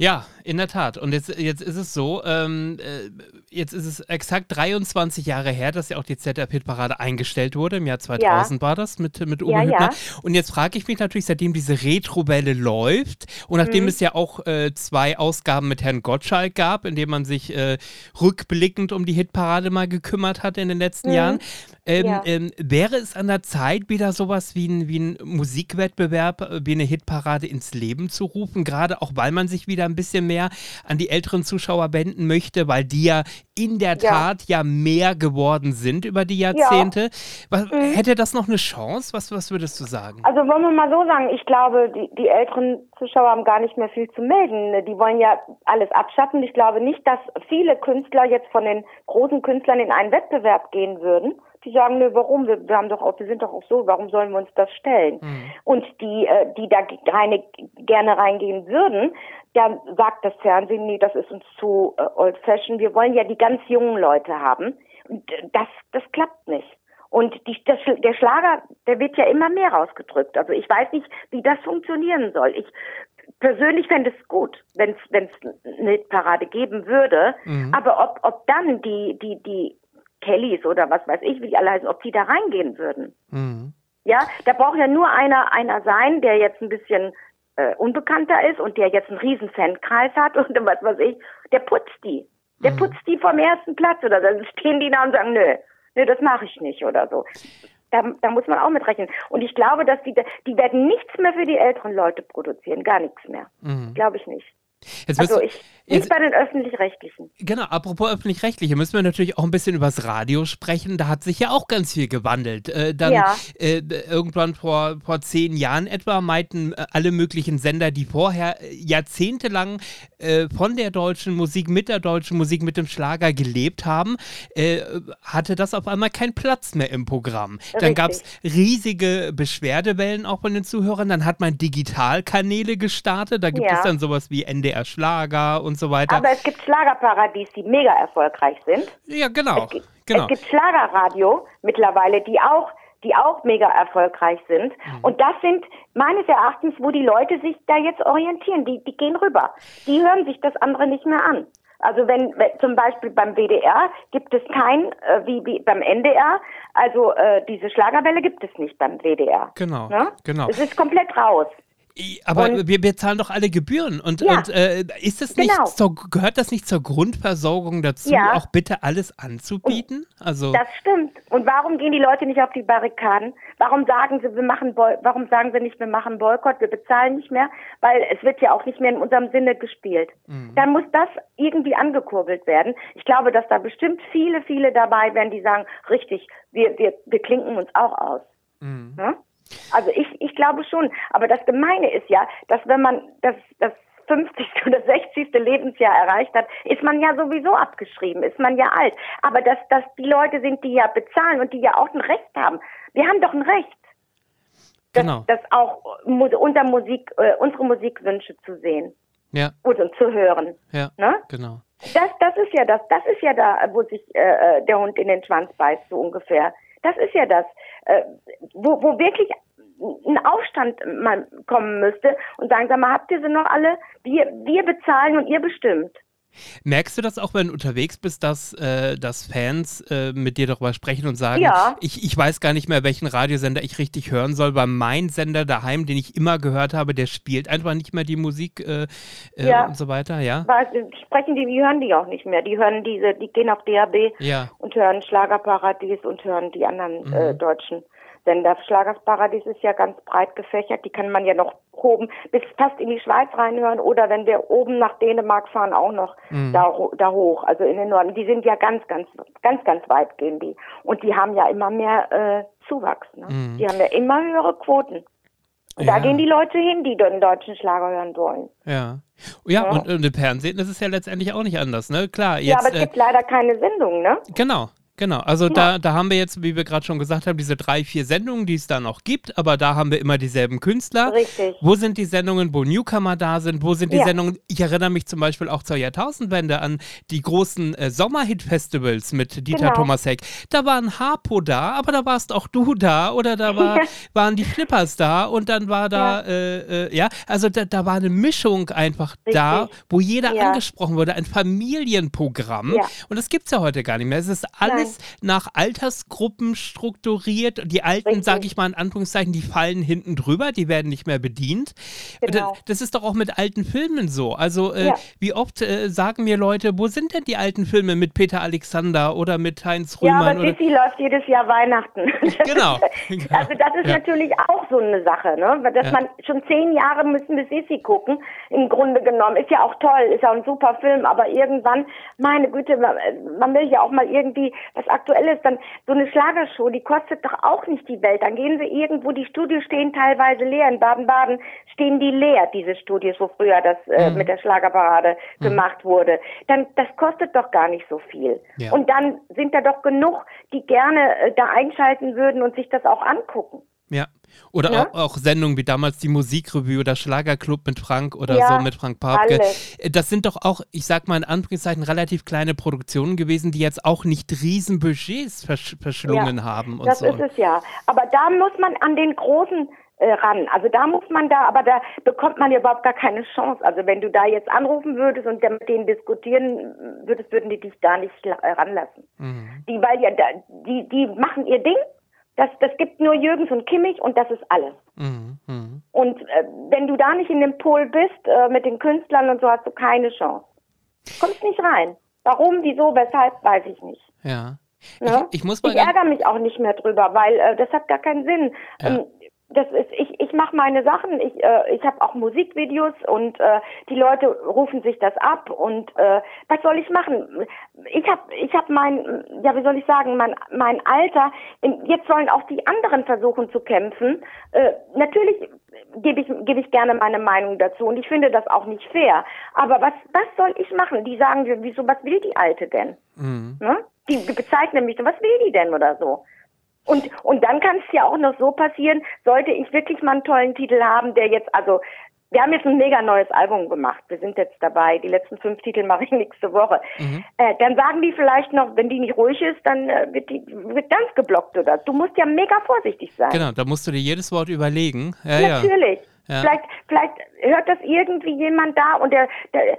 Ja, in der Tat. Und jetzt, jetzt ist es so, ähm, äh, jetzt ist es exakt 23 Jahre her, dass ja auch die ZDF-Hitparade eingestellt wurde. Im Jahr 2000 ja. war das mit, mit Uwe ja, Hübner. Ja. Und jetzt frage ich mich natürlich, seitdem diese Retro-Welle läuft und nachdem mhm. es ja auch äh, zwei Ausgaben mit Herrn Gottschalk gab, in denen man sich äh, rückblickend um die Hitparade mal gekümmert hat in den letzten mhm. Jahren, ähm, ähm, wäre es an der Zeit, wieder sowas wie ein, wie ein Musikwettbewerb, äh, wie eine Hitparade ins Leben zu rufen, gerade auch weil man sich wieder ein bisschen mehr an die älteren Zuschauer wenden möchte, weil die ja in der Tat ja, ja mehr geworden sind über die Jahrzehnte. Was, mhm. Hätte das noch eine Chance? Was, was würdest du sagen? Also wollen wir mal so sagen, ich glaube, die, die älteren Zuschauer haben gar nicht mehr viel zu melden. Die wollen ja alles abschatten. Ich glaube nicht, dass viele Künstler jetzt von den großen Künstlern in einen Wettbewerb gehen würden. Die sagen, nö, warum? Wir, wir haben doch auch, wir sind doch auch so, warum sollen wir uns das stellen? Mhm. Und die, äh, die da reine, gerne reingehen würden, da sagt das Fernsehen, nee, das ist uns zu äh, old fashioned. Wir wollen ja die ganz jungen Leute haben. Und äh, das, das klappt nicht. Und die, das, der Schlager, der wird ja immer mehr rausgedrückt. Also ich weiß nicht, wie das funktionieren soll. Ich persönlich fände es gut, wenn es eine Parade geben würde. Mhm. Aber ob, ob dann die, die, die Kellys oder was weiß ich, wie die alle heißen, ob die da reingehen würden. Mhm. Ja, da braucht ja nur einer, einer sein, der jetzt ein bisschen äh, unbekannter ist und der jetzt einen riesen Fankreis hat und was weiß ich, der putzt die. Der mhm. putzt die vom ersten Platz oder dann stehen die da und sagen, nö, nö, das mache ich nicht oder so. Da, da muss man auch mit rechnen. Und ich glaube, dass die, die werden nichts mehr für die älteren Leute produzieren, gar nichts mehr. Mhm. Glaube ich nicht. Jetzt also ich, nicht bei den öffentlich-rechtlichen. Genau, apropos öffentlich-rechtliche, müssen wir natürlich auch ein bisschen über das Radio sprechen. Da hat sich ja auch ganz viel gewandelt. Äh, dann ja. äh, irgendwann vor, vor zehn Jahren etwa meinten äh, alle möglichen Sender, die vorher äh, jahrzehntelang äh, von der deutschen Musik, mit der deutschen Musik, mit dem Schlager gelebt haben, äh, hatte das auf einmal keinen Platz mehr im Programm. Dann gab es riesige Beschwerdewellen auch von den Zuhörern. Dann hat man Digitalkanäle gestartet. Da gibt ja. es dann sowas wie NDR Schlager und so weiter. Aber es gibt Schlagerparadies, die mega erfolgreich sind. Ja, genau. Es gibt, genau. Es gibt Schlagerradio mittlerweile, die auch die auch mega erfolgreich sind. Mhm. Und das sind meines Erachtens, wo die Leute sich da jetzt orientieren. Die, die gehen rüber. Die hören sich das andere nicht mehr an. Also wenn, wenn zum Beispiel beim WDR gibt es kein, äh, wie, wie beim NDR, also äh, diese Schlagerwelle gibt es nicht beim WDR. Genau, ne? genau. Es ist komplett raus. Aber und, wir bezahlen doch alle Gebühren. Und, ja, und äh, ist das nicht genau. zur, gehört das nicht zur Grundversorgung dazu, ja. auch bitte alles anzubieten? Also das stimmt. Und warum gehen die Leute nicht auf die Barrikaden? Warum sagen sie, wir machen Boy warum sagen sie nicht, wir machen Boykott, wir bezahlen nicht mehr? Weil es wird ja auch nicht mehr in unserem Sinne gespielt. Mhm. Dann muss das irgendwie angekurbelt werden. Ich glaube, dass da bestimmt viele, viele dabei wären, die sagen, richtig, wir, wir, wir klinken uns auch aus. Mhm. Ja? Also ich, ich glaube schon. Aber das Gemeine ist ja, dass wenn man das, das 50. oder 60. Lebensjahr erreicht hat, ist man ja sowieso abgeschrieben, ist man ja alt. Aber dass das die Leute sind, die ja bezahlen und die ja auch ein Recht haben. Wir haben doch ein Recht. Das, genau. das auch unter Musik, äh, unsere Musikwünsche zu sehen. Ja. Oder zu hören. Ja. Ne? Genau. Das, das ist ja das, das ist ja da, wo sich äh, äh der Hund in den Schwanz beißt, so ungefähr. Das ist ja das, äh, wo, wo wirklich ein Aufstand mal kommen müsste und sagen, sag mal, habt ihr sie noch alle? Wir, wir bezahlen und ihr bestimmt. Merkst du das auch, wenn du unterwegs bist, dass, äh, dass Fans äh, mit dir darüber sprechen und sagen, ja. ich, ich weiß gar nicht mehr, welchen Radiosender ich richtig hören soll, weil mein Sender daheim, den ich immer gehört habe, der spielt einfach nicht mehr die Musik äh, äh ja. und so weiter, ja? Weil, sprechen die, die hören die auch nicht mehr. Die hören diese, die gehen auf DAB ja. und hören Schlagerparadies und hören die anderen äh, mhm. deutschen denn das Schlagersparadies ist ja ganz breit gefächert. Die kann man ja noch oben bis fast in die Schweiz reinhören oder wenn wir oben nach Dänemark fahren, auch noch mhm. da, da hoch, also in den Norden. Die sind ja ganz, ganz, ganz, ganz weit gehen die. Und die haben ja immer mehr äh, Zuwachs. Ne? Mhm. Die haben ja immer höhere Quoten. Und ja. da gehen die Leute hin, die den deutschen Schlager hören wollen. Ja. Ja, ja. Und, und im Fernsehen ist es ja letztendlich auch nicht anders, ne? Klar, jetzt. Ja, aber es äh, gibt leider keine Sendung, ne? Genau, Genau, also ja. da, da haben wir jetzt, wie wir gerade schon gesagt haben, diese drei, vier Sendungen, die es da noch gibt, aber da haben wir immer dieselben Künstler. Richtig. Wo sind die Sendungen, wo Newcomer da sind? Wo sind die ja. Sendungen? Ich erinnere mich zum Beispiel auch zur Jahrtausendwende an die großen äh, Sommerhit-Festivals mit Dieter genau. Thomasek. Da war ein Harpo da, aber da warst auch du da oder da war, waren die Flippers da und dann war da, ja, äh, äh, ja also da, da war eine Mischung einfach Richtig. da, wo jeder angesprochen wurde, ein Familienprogramm. Und das gibt es ja heute gar nicht mehr. Es ist alles alles nach Altersgruppen strukturiert. Die Alten, sage ich mal in Anführungszeichen, die fallen hinten drüber, die werden nicht mehr bedient. Genau. Das, das ist doch auch mit alten Filmen so. Also äh, Ja. wie oft äh, sagen mir Leute, wo sind denn die alten Filme mit Peter Alexander oder mit Heinz Ja, Rühmann? aber oder, Sissi läuft jedes Jahr Weihnachten. Genau. Also das ist Ja. natürlich auch so eine Sache, ne? Dass Ja. man schon zehn Jahre müssen wir Sissi gucken, im Grunde genommen. Ist ja auch toll, ist ja ein super Film, aber irgendwann, meine Güte, man will ja auch mal irgendwie was Aktuelles. Dann so eine Schlagershow, die kostet doch auch nicht die Welt. Dann gehen sie irgendwo, die Studios stehen teilweise leer. In Baden-Baden stehen die leer, diese Studios, wo früher das äh, Mhm. mit der Schlagerparade gemacht wurde. Dann, das kostet doch gar nicht so viel. Ja. Und dann sind da doch genug, die gerne äh, da einschalten würden und sich das auch angucken. Ja. Oder Ja? auch, auch Sendungen wie damals die Musikrevue oder Schlagerclub mit Frank oder Ja, so mit Frank Papke. alles. Äh, Das sind doch auch, ich sag mal in Anführungszeichen, relativ kleine Produktionen gewesen, die jetzt auch nicht riesen Budgets versch verschlungen Ja, haben und das so. ist es ja. Aber da muss man an den großen äh, ran. Also da muss man da, aber da bekommt man ja überhaupt gar keine Chance. Also wenn du da jetzt anrufen würdest und mit denen diskutieren würdest, würden die dich da nicht äh, ranlassen. Mhm. Die, weil ja die, die machen ihr Ding. Das, das gibt nur Jürgens und Kimmich und das ist alles. Mhm. Mhm. Und äh, wenn du da nicht in dem Pol bist äh, mit den Künstlern und so, hast du keine Chance. Kommst nicht rein. Warum, wieso, weshalb, weiß ich nicht. Ja. Ne? Ich, ich muss mal ich ärgere mich auch nicht mehr drüber, weil äh, das hat gar keinen Sinn. Ja. Ähm, das ist, ich, ich mache meine Sachen, ich, äh, ich habe auch Musikvideos und äh, die Leute rufen sich das ab und äh, was soll ich machen? Ich habe ich hab mein, ja wie soll ich sagen, mein, mein Alter, in, jetzt sollen auch die anderen versuchen zu kämpfen. Äh, natürlich gebe ich, gebe ich gerne meine Meinung dazu und ich finde das auch nicht fair. Aber was, was soll ich machen? Die sagen, wieso, was will die Alte denn? Mhm. Ne? Die bezeichnen mich was will die denn oder so? Und, und dann kann es ja auch noch so passieren, sollte ich wirklich mal einen tollen Titel haben, der jetzt, also, wir haben jetzt ein mega neues Album gemacht. Wir sind jetzt dabei. Die letzten fünf Titel mache ich nächste Woche. Äh, dann sagen die vielleicht noch, wenn die nicht ruhig ist, dann äh, wird die wird ganz geblockt oder. Du musst ja mega vorsichtig sein. Genau, da musst du dir jedes Wort überlegen. Ja, ja. Natürlich. Ja. Vielleicht, vielleicht hört das irgendwie jemand da und der, der,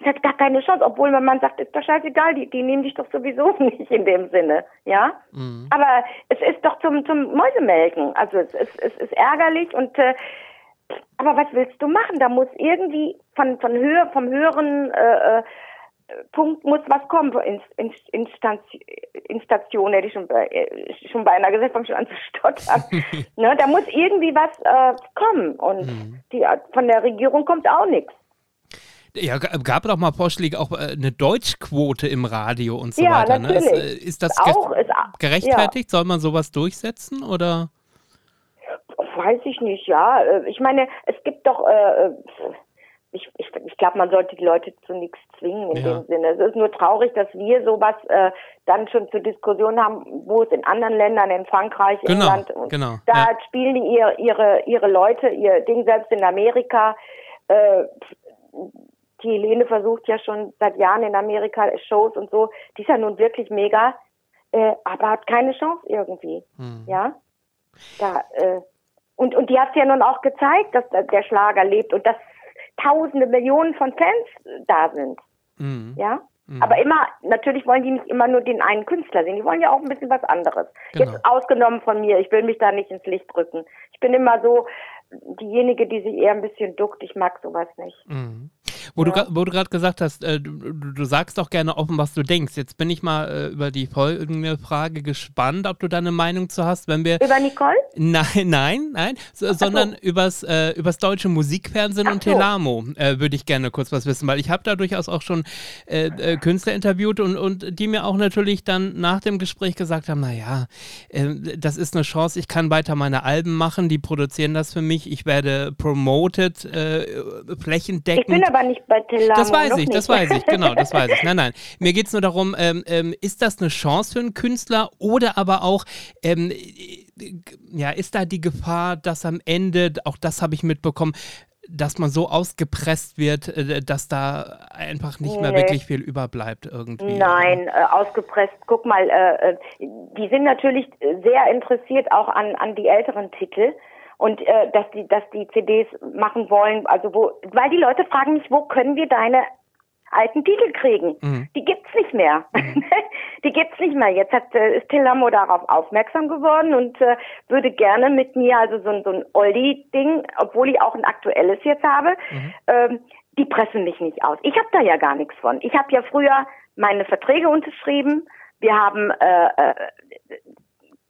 der hat gar keine Chance, obwohl man man sagt, ist doch scheißegal, die, die nehmen dich doch sowieso nicht in dem Sinne, ja. Mhm. Aber es ist doch zum, zum Mäusemelken. Also es ist, es ist ärgerlich und äh, aber was willst du machen? Da muss irgendwie von, von Höhe, vom höheren äh, äh, Punkt muss was kommen. In, in, Instanz, Instation hätte ich schon, bei- äh, schon beinahe gesagt, fange schon an zu stottern. ne, da muss irgendwie was äh, kommen. Und Mhm. die, von der Regierung kommt auch nichts. Ja, gab doch mal Vorschläge, auch äh, eine Deutschquote im Radio und so Ja, weiter. Ne? Ist, äh, ist das auch- ist gerechtfertigt? Soll man sowas durchsetzen oder? Weiß ich nicht, ja. Äh, Ich meine, es gibt doch, äh, ich, ich, ich glaube, man sollte die Leute zu nichts zwingen in Ja. dem Sinne. Es ist nur traurig, dass wir sowas äh, dann schon zur Diskussion haben, wo es in anderen Ländern, in Frankreich, Genau, England, und genau, da ja. spielen die ihr, ihre, ihre Leute, ihr Ding selbst in Amerika. Äh, die Helene versucht ja schon seit Jahren in Amerika Shows und so. Die ist ja nun wirklich mega, äh, aber hat keine Chance irgendwie. Hm. Ja. Da, äh, und, und die hat ja nun auch gezeigt, dass da der Schlager lebt und dass tausende Millionen von Fans da sind. Mhm. Ja. Aber immer, natürlich wollen die nicht immer nur den einen Künstler sehen, die wollen ja auch ein bisschen was anderes. Genau. Jetzt ausgenommen von mir, ich will mich da nicht ins Licht drücken. Ich bin immer so diejenige, die sich eher ein bisschen duckt, ich mag sowas nicht. Mhm. Wo du, gra- wo du gerade gesagt hast, äh, du, du, du sagst doch gerne offen, was du denkst. Jetzt bin ich mal äh, über die folgende Frage gespannt, ob du da eine Meinung zu hast, wenn wir Über Nicole? Nein, nein, nein, so, sondern übers, äh, übers deutsche Musikfernsehen Ach und so. Telamo äh, würde ich gerne kurz was wissen, weil ich habe da durchaus auch schon äh, äh, Künstler interviewt und, und die mir auch natürlich dann nach dem Gespräch gesagt haben, naja, äh, das ist eine Chance, ich kann weiter meine Alben machen, die produzieren das für mich, ich werde promoted, flächendeckend. Ich bin aber nicht bei Telamo. Das weiß ich, nicht. das weiß ich, genau, das weiß ich. Nein, nein. Mir geht es nur darum, ähm, ähm, ist das eine Chance für einen Künstler oder aber auch, ähm, äh, ja, ist da die Gefahr, dass am Ende, auch das habe ich mitbekommen, dass man so ausgepresst wird, äh, dass da einfach nicht mehr Nee. wirklich viel überbleibt irgendwie. Nein, äh, ausgepresst. Guck mal, äh, äh, die sind natürlich sehr interessiert auch an, an die älteren Titel und äh, dass die dass die CDs machen wollen, also wo weil die Leute fragen mich, wo können wir deine alten Titel kriegen? Mhm. Die gibt's nicht mehr. die gibt's nicht mehr. Jetzt hat, äh, ist Tillamo darauf aufmerksam geworden und äh, würde gerne mit mir, also so, so ein Oldie-Ding, obwohl ich auch ein aktuelles jetzt habe, mhm. ähm, die pressen mich nicht aus. Ich habe da ja gar nichts von. Ich habe ja früher meine Verträge unterschrieben. Wir haben äh, äh,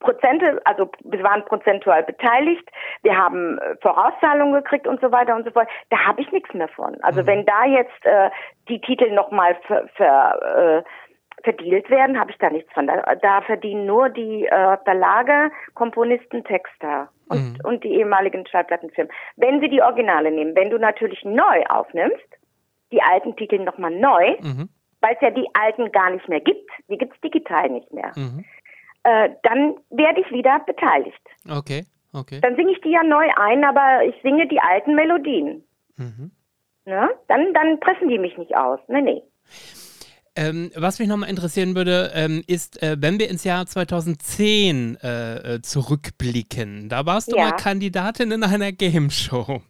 Prozente, also wir waren prozentual beteiligt, wir haben äh, Vorauszahlungen gekriegt und so weiter und so fort. Da habe ich nichts mehr von. Also mhm. wenn da jetzt äh, die Titel nochmal ver, ver, äh, verdealt werden, habe ich da nichts von. Da, da verdienen nur die äh, Verlage, Komponisten, Texter und, mhm. und die ehemaligen Schallplattenfirmen. Wenn sie die Originale nehmen, wenn du natürlich neu aufnimmst, die alten Titel nochmal neu, mhm. weil es ja die alten gar nicht mehr gibt, die gibt's digital nicht mehr. Äh, dann werde ich wieder beteiligt. Okay, okay. Dann singe ich die ja neu ein, aber ich singe die alten Melodien. Mhm. Ne? Dann, dann pressen die mich nicht aus. Nee, nee. Ähm, was mich nochmal interessieren würde, ähm, ist, äh, wenn wir ins Jahr 2010 äh, äh, zurückblicken, da warst du ja. mal Kandidatin in einer Game Show.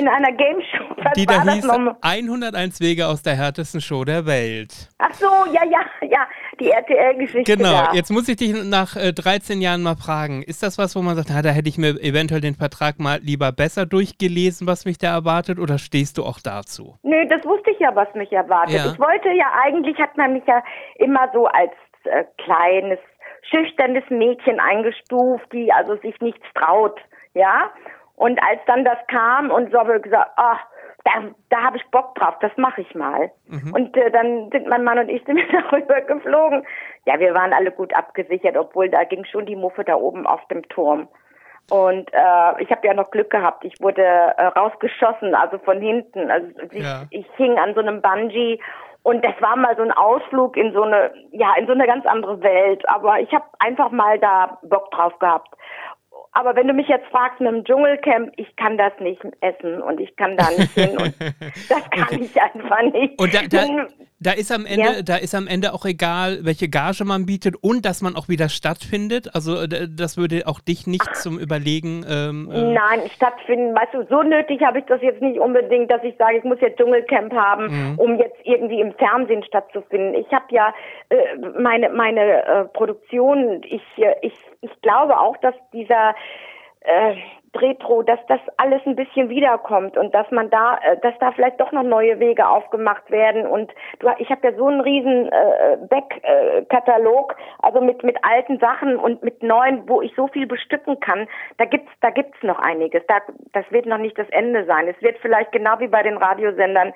In einer Game Show? Was die da hieß 101 Wege aus der härtesten Show der Welt. Ach so, ja, ja, ja die RTL-Geschichte. Genau, da. jetzt muss ich dich nach äh, 13 Jahren mal fragen, ist das was, wo man sagt, na, da hätte ich mir eventuell den Vertrag mal lieber besser durchgelesen, was mich da erwartet, oder stehst du auch dazu? Nö, das wusste ich ja, was mich erwartet. Ja. Ich wollte ja, eigentlich hat man mich ja immer so als äh, kleines, schüchternes Mädchen eingestuft, die also sich nichts traut, ja. Und als dann das kam und so habe ich gesagt, ach, da, da habe ich Bock drauf, das mache ich mal. Mhm. Und äh, dann sind mein Mann und ich sind darüber geflogen. Ja, wir waren alle gut abgesichert, obwohl da ging schon die Muffe da oben auf dem Turm. Und äh, ich habe ja noch Glück gehabt. Ich wurde äh, rausgeschossen, also von hinten. Also ich, ja. ich hing an so einem Bungee und das war mal so ein Ausflug in so eine, ja, in so eine ganz andere Welt. Aber ich habe einfach mal da Bock drauf gehabt. Aber wenn du mich jetzt fragst mit einem Dschungelcamp, ich kann das nicht essen und ich kann da nicht hin und das kann okay. ich einfach nicht. Und da, da, da ist am Ende, ja. da ist am Ende auch egal, welche Gage man bietet und dass man auch wieder stattfindet. Also das würde auch dich nicht Ach. zum Überlegen. Ähm, äh Nein, stattfinden. Weißt du, so nötig habe ich das jetzt nicht unbedingt, dass ich sage, ich muss jetzt Dschungelcamp haben, mhm. um jetzt irgendwie im Fernsehen stattzufinden. Ich habe ja äh, meine meine äh, Produktion. Ich äh, ich ich glaube auch, dass dieser äh, Retro, dass das alles ein bisschen wiederkommt und dass man da, äh, dass da vielleicht doch noch neue Wege aufgemacht werden. Und du, ich habe ja so einen riesen äh, Backkatalog, also mit mit alten Sachen und mit neuen, wo ich so viel bestücken kann. Da gibt's, da gibt's noch einiges. Da, das wird noch nicht das Ende sein. Es wird vielleicht genau wie bei den Radiosendern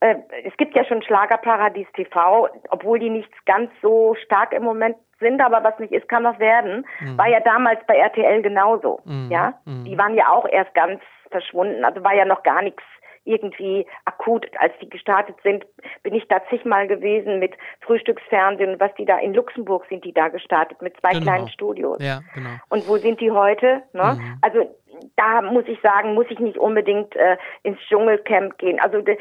äh, es gibt ja schon Schlagerparadies TV, obwohl die nicht ganz so stark im Moment sind, aber was nicht ist, kann was werden. Mhm. War ja damals bei RTL genauso. Mhm. Ja, mhm. die waren ja auch erst ganz verschwunden. Also war ja noch gar nichts irgendwie akut. Als die gestartet sind, bin ich da zigmal gewesen mit Frühstücksfernsehen, was die da in Luxemburg sind, die da gestartet mit zwei genau. kleinen Studios. Ja, genau. Und wo sind die heute? Ne? Mhm. Also da muss ich sagen, muss ich nicht unbedingt äh, ins Dschungelcamp gehen. Also de,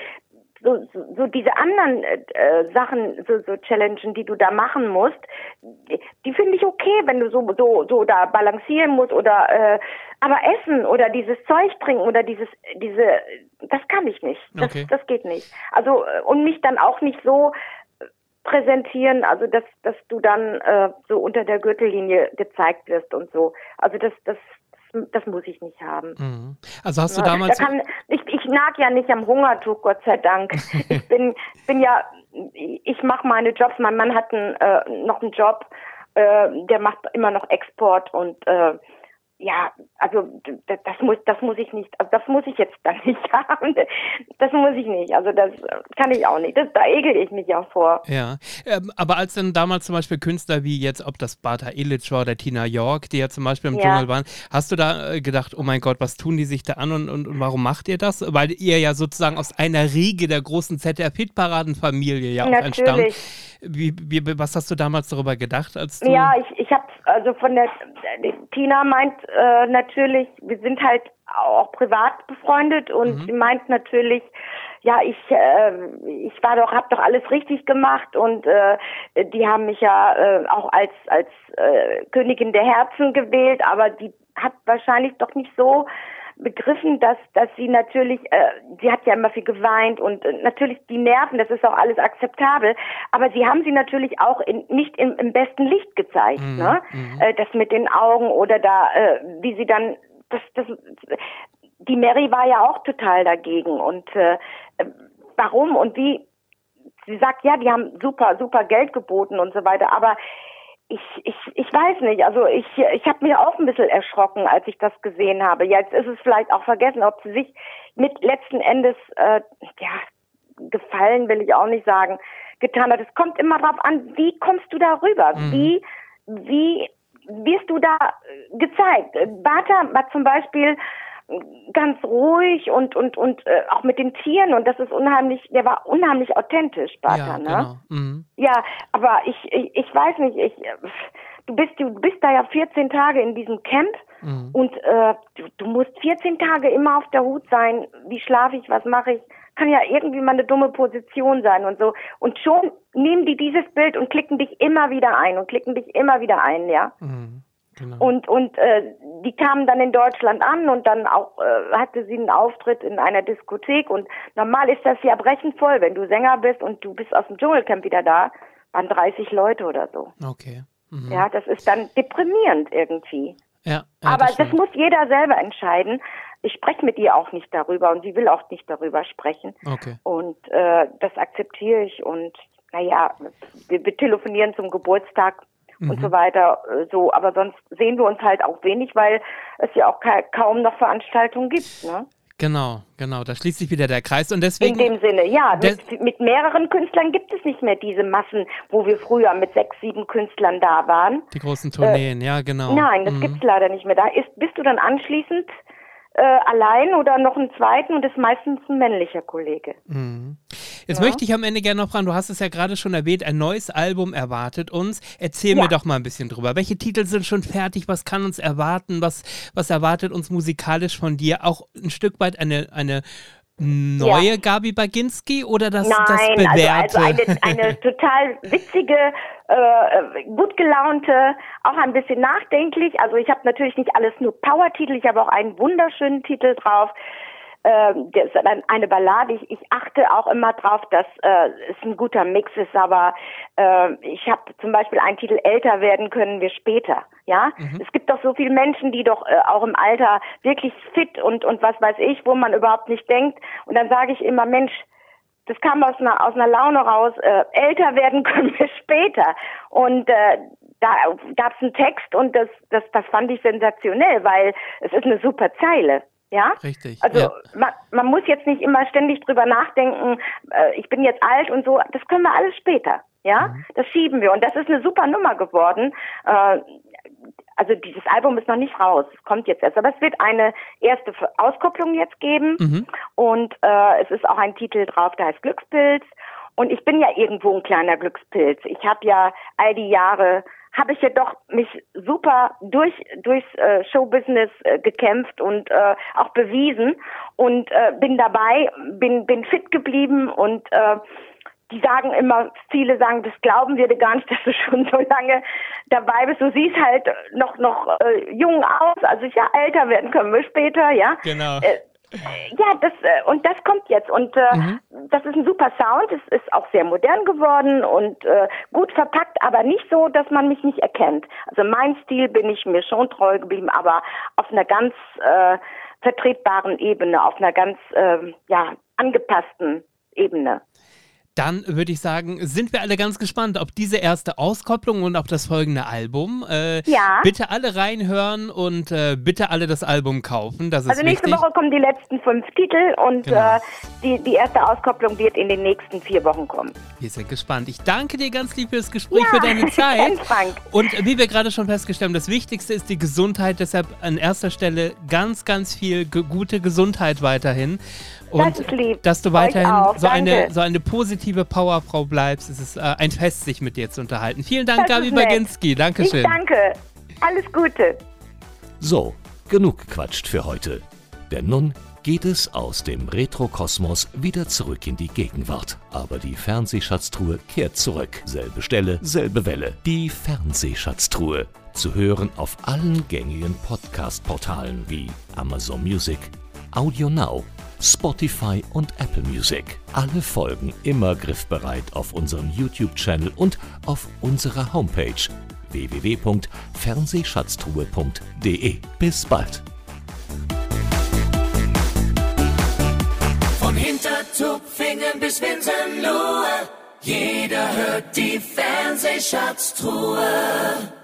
so, so, so diese anderen äh, Sachen, so, so Challengen, die du da machen musst, die, die finde ich okay, wenn du so, so, so da balancieren musst oder äh, aber essen oder dieses Zeug trinken oder dieses, diese, das kann ich nicht. Das, okay. das geht nicht. Also äh, und mich dann auch nicht so präsentieren, also dass, dass du dann äh, so unter der Gürtellinie gezeigt wirst und so. Also das, das das muss ich nicht haben. Mhm. Also hast du damals. Da kann, ich, ich nag ja nicht am Hungertuch, Gott sei Dank. ich bin, bin ja, ich mache meine Jobs. Mein Mann hat einen, äh, noch einen Job, äh, der macht immer noch Export und äh, ja, also das, das, muss das muss ich nicht, also das muss ich jetzt dann nicht haben. Das muss ich nicht. Also das kann ich auch nicht. Das, da ekel ich mich auch vor. Ja, ähm, aber als dann damals zum Beispiel Künstler wie jetzt, ob das Bata Illich war oder Tina York, die ja zum Beispiel im ja. Dschungel waren, hast du da äh, gedacht, oh mein Gott, was tun die sich da an und, und, und warum macht ihr das? Weil ihr ja sozusagen aus einer Riege der großen ZDF-Hitparadenfamilie ja auch Natürlich. entstammt. Wie, wie, was hast du damals darüber gedacht? Als du ja, ich, ich habe also von der Tina meint äh, natürlich, wir sind halt auch privat befreundet und mhm. sie meint natürlich, ja, ich äh, ich war doch, habe doch alles richtig gemacht und äh, die haben mich ja äh, auch als als äh, Königin der Herzen gewählt, aber die hat wahrscheinlich doch nicht so begriffen, dass, dass sie natürlich, äh, sie hat ja immer viel geweint und äh, natürlich die Nerven, das ist auch alles akzeptabel, aber sie haben sie natürlich auch in, nicht im, im besten Licht gezeigt, Mhm, ne? mhm. Äh, das mit den Augen oder da, äh, wie sie dann, das, das, die Mary war ja auch total dagegen und äh, warum und wie, sie sagt, ja, die haben super, super Geld geboten und so weiter, aber ich, ich, ich weiß nicht, also ich, ich habe mir auch ein bisschen erschrocken, als ich das gesehen habe. Jetzt ist es vielleicht auch vergessen, ob sie sich mit letzten Endes, äh, ja, gefallen will ich auch nicht sagen, getan hat. Es kommt immer darauf an, wie kommst du da rüber? Mhm. Wie, wie wirst du da äh, gezeigt? Äh, Bata war zum Beispiel ganz ruhig und und und äh, auch mit den Tieren und das ist unheimlich, der war unheimlich authentisch, Bata, ja, ne? genau. Mhm. Ja, aber ich, ich, ich weiß nicht, ich, äh, du bist, du bist da ja 14 Tage in diesem Camp Mhm. und äh, du, du musst 14 Tage immer auf der Hut sein. Wie schlafe ich, was mache ich? Kann ja irgendwie mal eine dumme Position sein und so. Und schon nehmen die dieses Bild und klicken dich immer wieder ein und klicken dich immer wieder ein, ja. Mhm. Genau. Und und äh, die kamen dann in Deutschland an und dann auch äh, hatte sie einen Auftritt in einer Diskothek und normal ist das ja brechend voll, wenn du Sänger bist und du bist aus dem Dschungelcamp wieder da, waren 30 Leute oder so. okay. Mhm. Ja, das ist dann deprimierend irgendwie. Ja, ja, Aber das, stimmt. muss jeder selber entscheiden. Ich spreche mit ihr auch nicht darüber und sie will auch nicht darüber sprechen. Okay. Und äh, das akzeptiere ich und naja, wir, wir telefonieren zum Geburtstag und Mhm. so weiter äh, so, aber sonst sehen wir uns halt auch wenig, weil es ja auch ka kaum noch Veranstaltungen gibt, ne? Genau, genau. Da schließt sich wieder der Kreis und In deswegen. dem Sinne, ja. Mit, mit mehreren Künstlern gibt es nicht mehr diese Massen, wo wir früher mit sechs, sieben Künstlern da waren. die großen Tourneen, ja, genau. Nein, das Mhm. gibt's leider nicht mehr. Da ist, bist du dann anschließend äh, allein oder noch einen zweiten und ist meistens ein männlicher Kollege. Mhm. Jetzt möchte ich am Ende gerne noch fragen, du hast es ja gerade schon erwähnt, ein neues Album erwartet uns. Erzähl Ja. mir doch mal ein bisschen drüber. Welche Titel sind schon fertig? Was kann uns erwarten? Was, was erwartet uns musikalisch von dir? Auch ein Stück weit eine, eine neue Gabi Baginski oder das, das Nein, bewährte? also, also eine, eine total witzige, äh, gut gelaunte, auch ein bisschen nachdenklich. Also ich habe natürlich nicht alles nur Power-Titel, ich habe auch einen wunderschönen Titel drauf. Ähm, der ist eine Ballade. Ich, ich achte auch immer drauf, dass äh, es ein guter Mix ist, aber äh, ich habe zum Beispiel einen Titel Älter werden können wir später. Ja, es gibt doch so viele Menschen, die doch äh, auch im Alter wirklich fit und und was weiß ich, wo man überhaupt nicht denkt. Und dann sage ich immer, Mensch, das kam aus einer, aus einer Laune raus, äh, älter werden können wir später. Und äh, da gab es einen Text und das, das, das fand ich sensationell, weil es ist eine super Zeile. Ja? Richtig, Also ja. man, man muss jetzt nicht immer ständig drüber nachdenken, äh, ich bin jetzt alt und so, das können wir alles später. Ja, Mhm. das schieben wir und das ist eine super Nummer geworden. Äh, also dieses Album ist noch nicht raus, es kommt jetzt erst, aber es wird eine erste Auskopplung jetzt geben Mhm. und äh, es ist auch ein Titel drauf, der heißt Glückspilz und ich bin ja irgendwo ein kleiner Glückspilz. Ich habe ja all die Jahre habe ich ja doch mich super durch durchs äh, Showbusiness äh, gekämpft und äh, auch bewiesen und äh, bin dabei, bin bin fit geblieben und äh, die sagen immer, viele sagen, das glauben wir dir gar nicht, dass du schon so lange dabei bist. Du siehst halt noch noch äh, jung aus, also ja, älter werden können wir später, ja. Genau. Äh, ja, das äh, und das kommt jetzt und äh, Mhm. das ist ein super Sound. Es ist auch sehr modern geworden und äh, gut verpackt, aber nicht so, dass man mich nicht erkennt. Also mein Stil bin ich mir schon treu geblieben, aber auf einer ganz äh, vertretbaren Ebene, auf einer ganz äh, ja angepassten Ebene. Dann würde ich sagen, sind wir alle ganz gespannt, ob diese erste Auskopplung und auch das folgende Album. Äh, Ja. Bitte alle reinhören und äh, bitte alle das Album kaufen. Das Also nächste wichtig. Woche kommen die letzten fünf Titel und Genau. äh, die, die erste Auskopplung wird in den nächsten vier Wochen kommen. Wir sind gespannt. Ich danke dir ganz lieb fürs Gespräch, Ja, für deine Zeit. Frank. Und wie wir gerade schon festgestellt haben, das Wichtigste ist die Gesundheit. Deshalb an erster Stelle ganz, ganz viel gute Gesundheit weiterhin. Und ist lieb. dass du weiterhin so eine, so eine positive Powerfrau bleibst. Es ist äh, ein Fest, sich mit dir zu unterhalten. Vielen Dank, Das Gabi. Baginski. Ich Dankeschön. danke. Alles Gute. So, genug gequatscht für heute. Denn nun geht es aus dem Retrokosmos wieder zurück in die Gegenwart. Aber die Fernsehschatztruhe kehrt zurück. Selbe Stelle, selbe Welle. Die Fernsehschatztruhe. Zu hören auf allen gängigen Podcast-Portalen wie Amazon Music, Audio Now, Spotify und Apple Music. Alle Folgen immer griffbereit auf unserem YouTube-Channel und auf unserer Homepage www.fernsehschatztruhe.de. Bis bald. Von Hintertupfingen bis Winsenlohe, jeder hört die Fernsehschatztruhe.